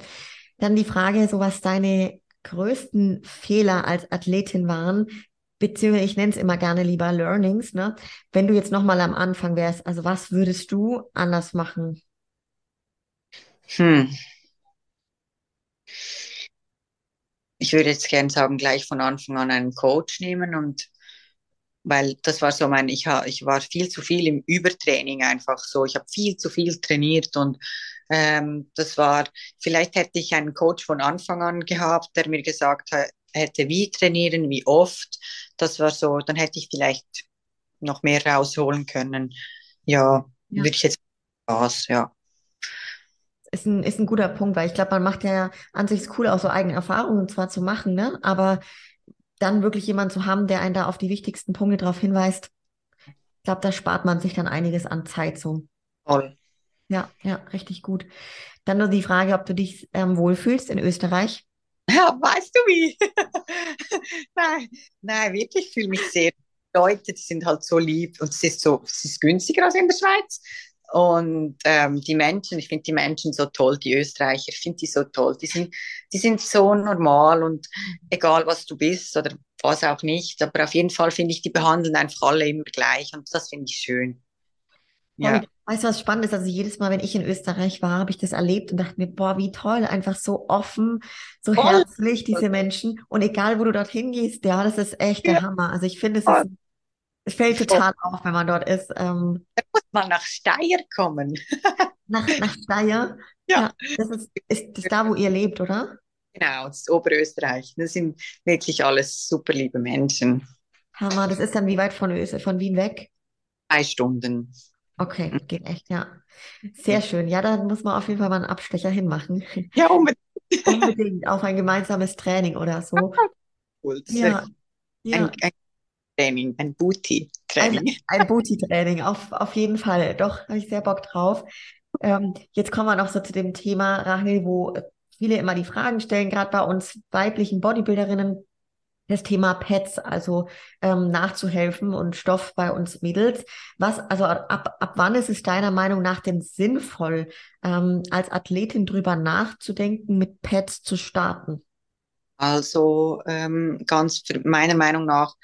Dann die Frage, so was deine größten Fehler als Athletin waren, beziehungsweise ich nenne es immer gerne lieber Learnings, ne? Wenn du jetzt nochmal am Anfang wärst, also was würdest du anders machen? Hm. Ich würde jetzt gerne sagen, gleich von Anfang an einen Coach nehmen und weil das war so mein, ich, ich war viel zu viel im Übertraining einfach so. Ich habe viel zu viel trainiert und ähm, das war, vielleicht hätte ich einen Coach von Anfang an gehabt, der mir gesagt hätte, wie trainieren, wie oft. Das war so, dann hätte ich vielleicht noch mehr rausholen können. Ja, ja. würde ich jetzt was, ja. Ist ein, ist ein guter Punkt, weil ich glaube, man macht ja an sich cool, auch so eigene Erfahrungen zwar zu machen, ne? Aber dann wirklich jemand zu haben, der einen da auf die wichtigsten Punkte darauf hinweist, ich glaube, da spart man sich dann einiges an Zeit so. Toll. Ja, ja, richtig gut. Dann nur die Frage, ob du dich ähm, wohlfühlst in Österreich. Ja, weißt du wie? nein, nein, wirklich, ich fühle mich sehr. Leute, die sind halt so lieb und es ist so, es ist günstiger als in der Schweiz. Und ähm, die Menschen, ich finde die Menschen so toll, die Österreicher, ich finde die so toll. Die sind, die sind so normal und egal was du bist oder was auch nicht, aber auf jeden Fall finde ich, die behandeln einfach alle immer gleich und das finde ich schön. Ja. Und weißt du, was spannend ist? Also jedes Mal, wenn ich in Österreich war, habe ich das erlebt und dachte mir, boah, wie toll, einfach so offen, so toll. herzlich, diese Menschen. Und egal, wo du dorthin gehst, ja, das ist echt der ja. Hammer. Also ich finde, es ist es fällt total auf, wenn man dort ist. Ähm, da muss man nach Steyr kommen. nach, nach Steyr? Ja. ja. Das ist, ist das da, wo ihr lebt, oder? Genau, das ist Oberösterreich. Das sind wirklich alles super liebe Menschen. Hammer, das ist dann wie weit von, von Wien weg? Drei Stunden. Okay, geht echt, ja. Sehr schön. Ja, da muss man auf jeden Fall mal einen Abstecher hinmachen. Ja, unbedingt. unbedingt. Auf ein gemeinsames Training oder so. Cool. Ja. ja. Ein, ein Training, ein Booty-Training. Ein, ein Booty-Training, auf, auf jeden Fall. Doch, habe ich sehr Bock drauf. Ähm, jetzt kommen wir noch so zu dem Thema, Rahel, wo viele immer die Fragen stellen, gerade bei uns weiblichen Bodybuilderinnen, das Thema Pets, also ähm, nachzuhelfen und Stoff bei uns Mädels. Was, also ab, ab wann ist es deiner Meinung nach denn sinnvoll, ähm, als Athletin drüber nachzudenken, mit Pets zu starten? Also ähm, ganz meiner Meinung nach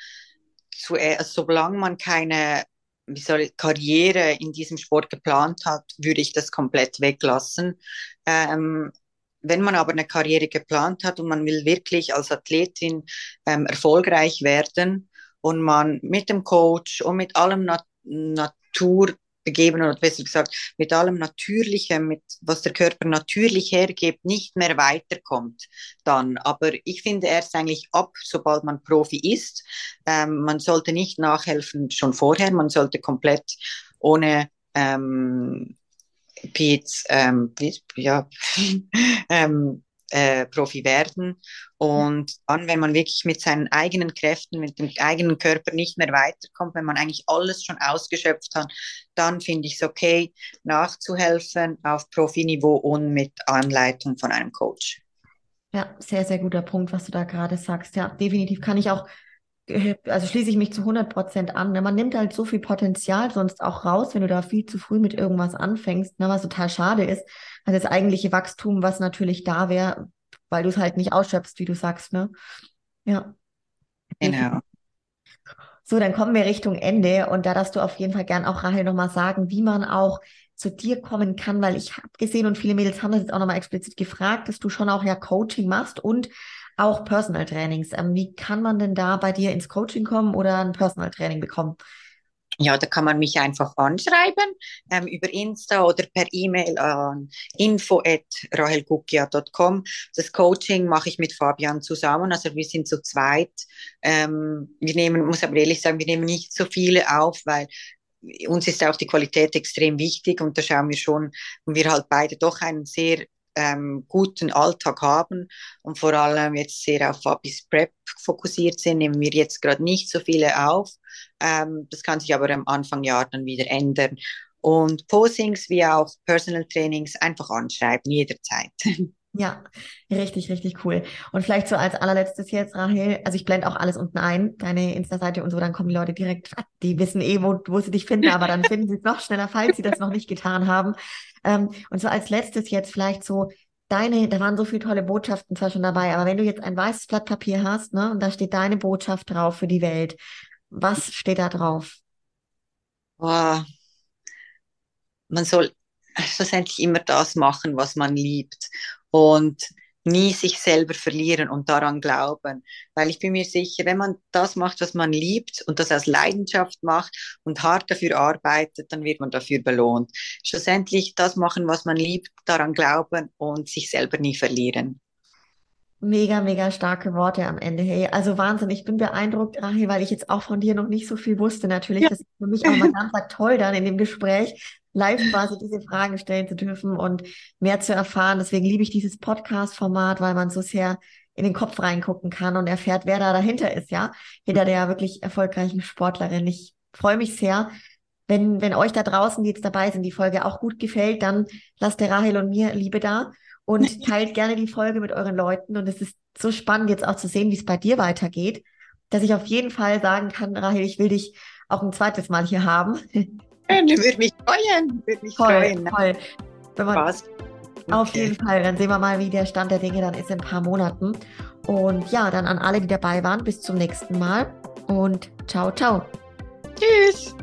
zuerst, also solange man keine wie soll Karriere in diesem Sport geplant hat, würde ich das komplett weglassen. Ähm, wenn man aber eine Karriere geplant hat und man will wirklich als Athletin ähm, erfolgreich werden und man mit dem Coach und mit allem Nat Natur gegeben oder besser gesagt mit allem Natürlichen, mit was der Körper natürlich hergibt, nicht mehr weiterkommt, dann. Aber ich finde erst eigentlich ab, sobald man Profi ist. Ähm, man sollte nicht nachhelfen schon vorher, man sollte komplett ohne ähm, Pietz, ähm, ja, ähm, äh, Profi werden. Und dann, wenn man wirklich mit seinen eigenen Kräften, mit dem eigenen Körper nicht mehr weiterkommt, wenn man eigentlich alles schon ausgeschöpft hat, dann finde ich es okay, nachzuhelfen auf Profiniveau und mit Anleitung von einem Coach. Ja, sehr, sehr guter Punkt, was du da gerade sagst. Ja, definitiv kann ich auch also schließe ich mich zu 100 Prozent an. Ne? Man nimmt halt so viel Potenzial sonst auch raus, wenn du da viel zu früh mit irgendwas anfängst, ne? was total schade ist. Also das eigentliche Wachstum, was natürlich da wäre, weil du es halt nicht ausschöpfst, wie du sagst, ne? Ja. Genau. So, dann kommen wir Richtung Ende und da darfst du auf jeden Fall gern auch Rahel nochmal sagen, wie man auch zu dir kommen kann, weil ich habe gesehen und viele Mädels haben das jetzt auch nochmal explizit gefragt, dass du schon auch ja Coaching machst und auch Personal Trainings. Ähm, wie kann man denn da bei dir ins Coaching kommen oder ein Personal Training bekommen? Ja, da kann man mich einfach anschreiben ähm, über Insta oder per E-Mail an info@rahelgukia.com. Das Coaching mache ich mit Fabian zusammen, also wir sind zu zweit. Ähm, wir nehmen, muss aber ehrlich sagen, wir nehmen nicht so viele auf, weil uns ist auch die Qualität extrem wichtig und da schauen wir schon, und wir halt beide doch einen sehr ähm, guten Alltag haben und vor allem jetzt sehr auf Fabis Prep fokussiert sind, nehmen wir jetzt gerade nicht so viele auf. Ähm, das kann sich aber am Anfang Jahr dann wieder ändern. Und Posings wie auch Personal Trainings einfach anschreiben, jederzeit. Ja, richtig, richtig cool. Und vielleicht so als allerletztes jetzt, Rahel, also ich blende auch alles unten ein, deine Insta-Seite und so, dann kommen die Leute direkt, die wissen eh, wo, wo sie dich finden, aber dann finden sie es noch schneller, falls sie das noch nicht getan haben. Ähm, und so als letztes jetzt vielleicht so deine, da waren so viele tolle Botschaften zwar schon dabei, aber wenn du jetzt ein weißes Blatt Papier hast, ne, und da steht deine Botschaft drauf für die Welt, was steht da drauf? Oh, man soll schlussendlich immer das machen, was man liebt und nie sich selber verlieren und daran glauben. Weil ich bin mir sicher, wenn man das macht, was man liebt und das aus Leidenschaft macht und hart dafür arbeitet, dann wird man dafür belohnt. Schlussendlich das machen, was man liebt, daran glauben und sich selber nie verlieren. Mega, mega starke Worte am Ende. Hey, also Wahnsinn. Ich bin beeindruckt, Rahel, weil ich jetzt auch von dir noch nicht so viel wusste. Natürlich, ja. das ist für mich auch mal ganz toll dann in dem Gespräch, live quasi diese Fragen stellen zu dürfen und mehr zu erfahren. Deswegen liebe ich dieses Podcast-Format, weil man so sehr in den Kopf reingucken kann und erfährt, wer da dahinter ist, ja, hinter der wirklich erfolgreichen Sportlerin. Ich freue mich sehr. Wenn, wenn euch da draußen, die jetzt dabei sind, die Folge auch gut gefällt, dann lasst der Rahel und mir Liebe da und teilt gerne die Folge mit euren Leuten. Und es ist so spannend jetzt auch zu sehen, wie es bei dir weitergeht, dass ich auf jeden Fall sagen kann, Rahel, ich will dich auch ein zweites Mal hier haben. Würde mich freuen. Würde mich toll, freuen. Toll. Wenn man, Spaß. Auf jeden Fall. Dann sehen wir mal, wie der Stand der Dinge dann ist in ein paar Monaten. Und ja, dann an alle, die dabei waren, bis zum nächsten Mal und ciao, ciao. Tschüss.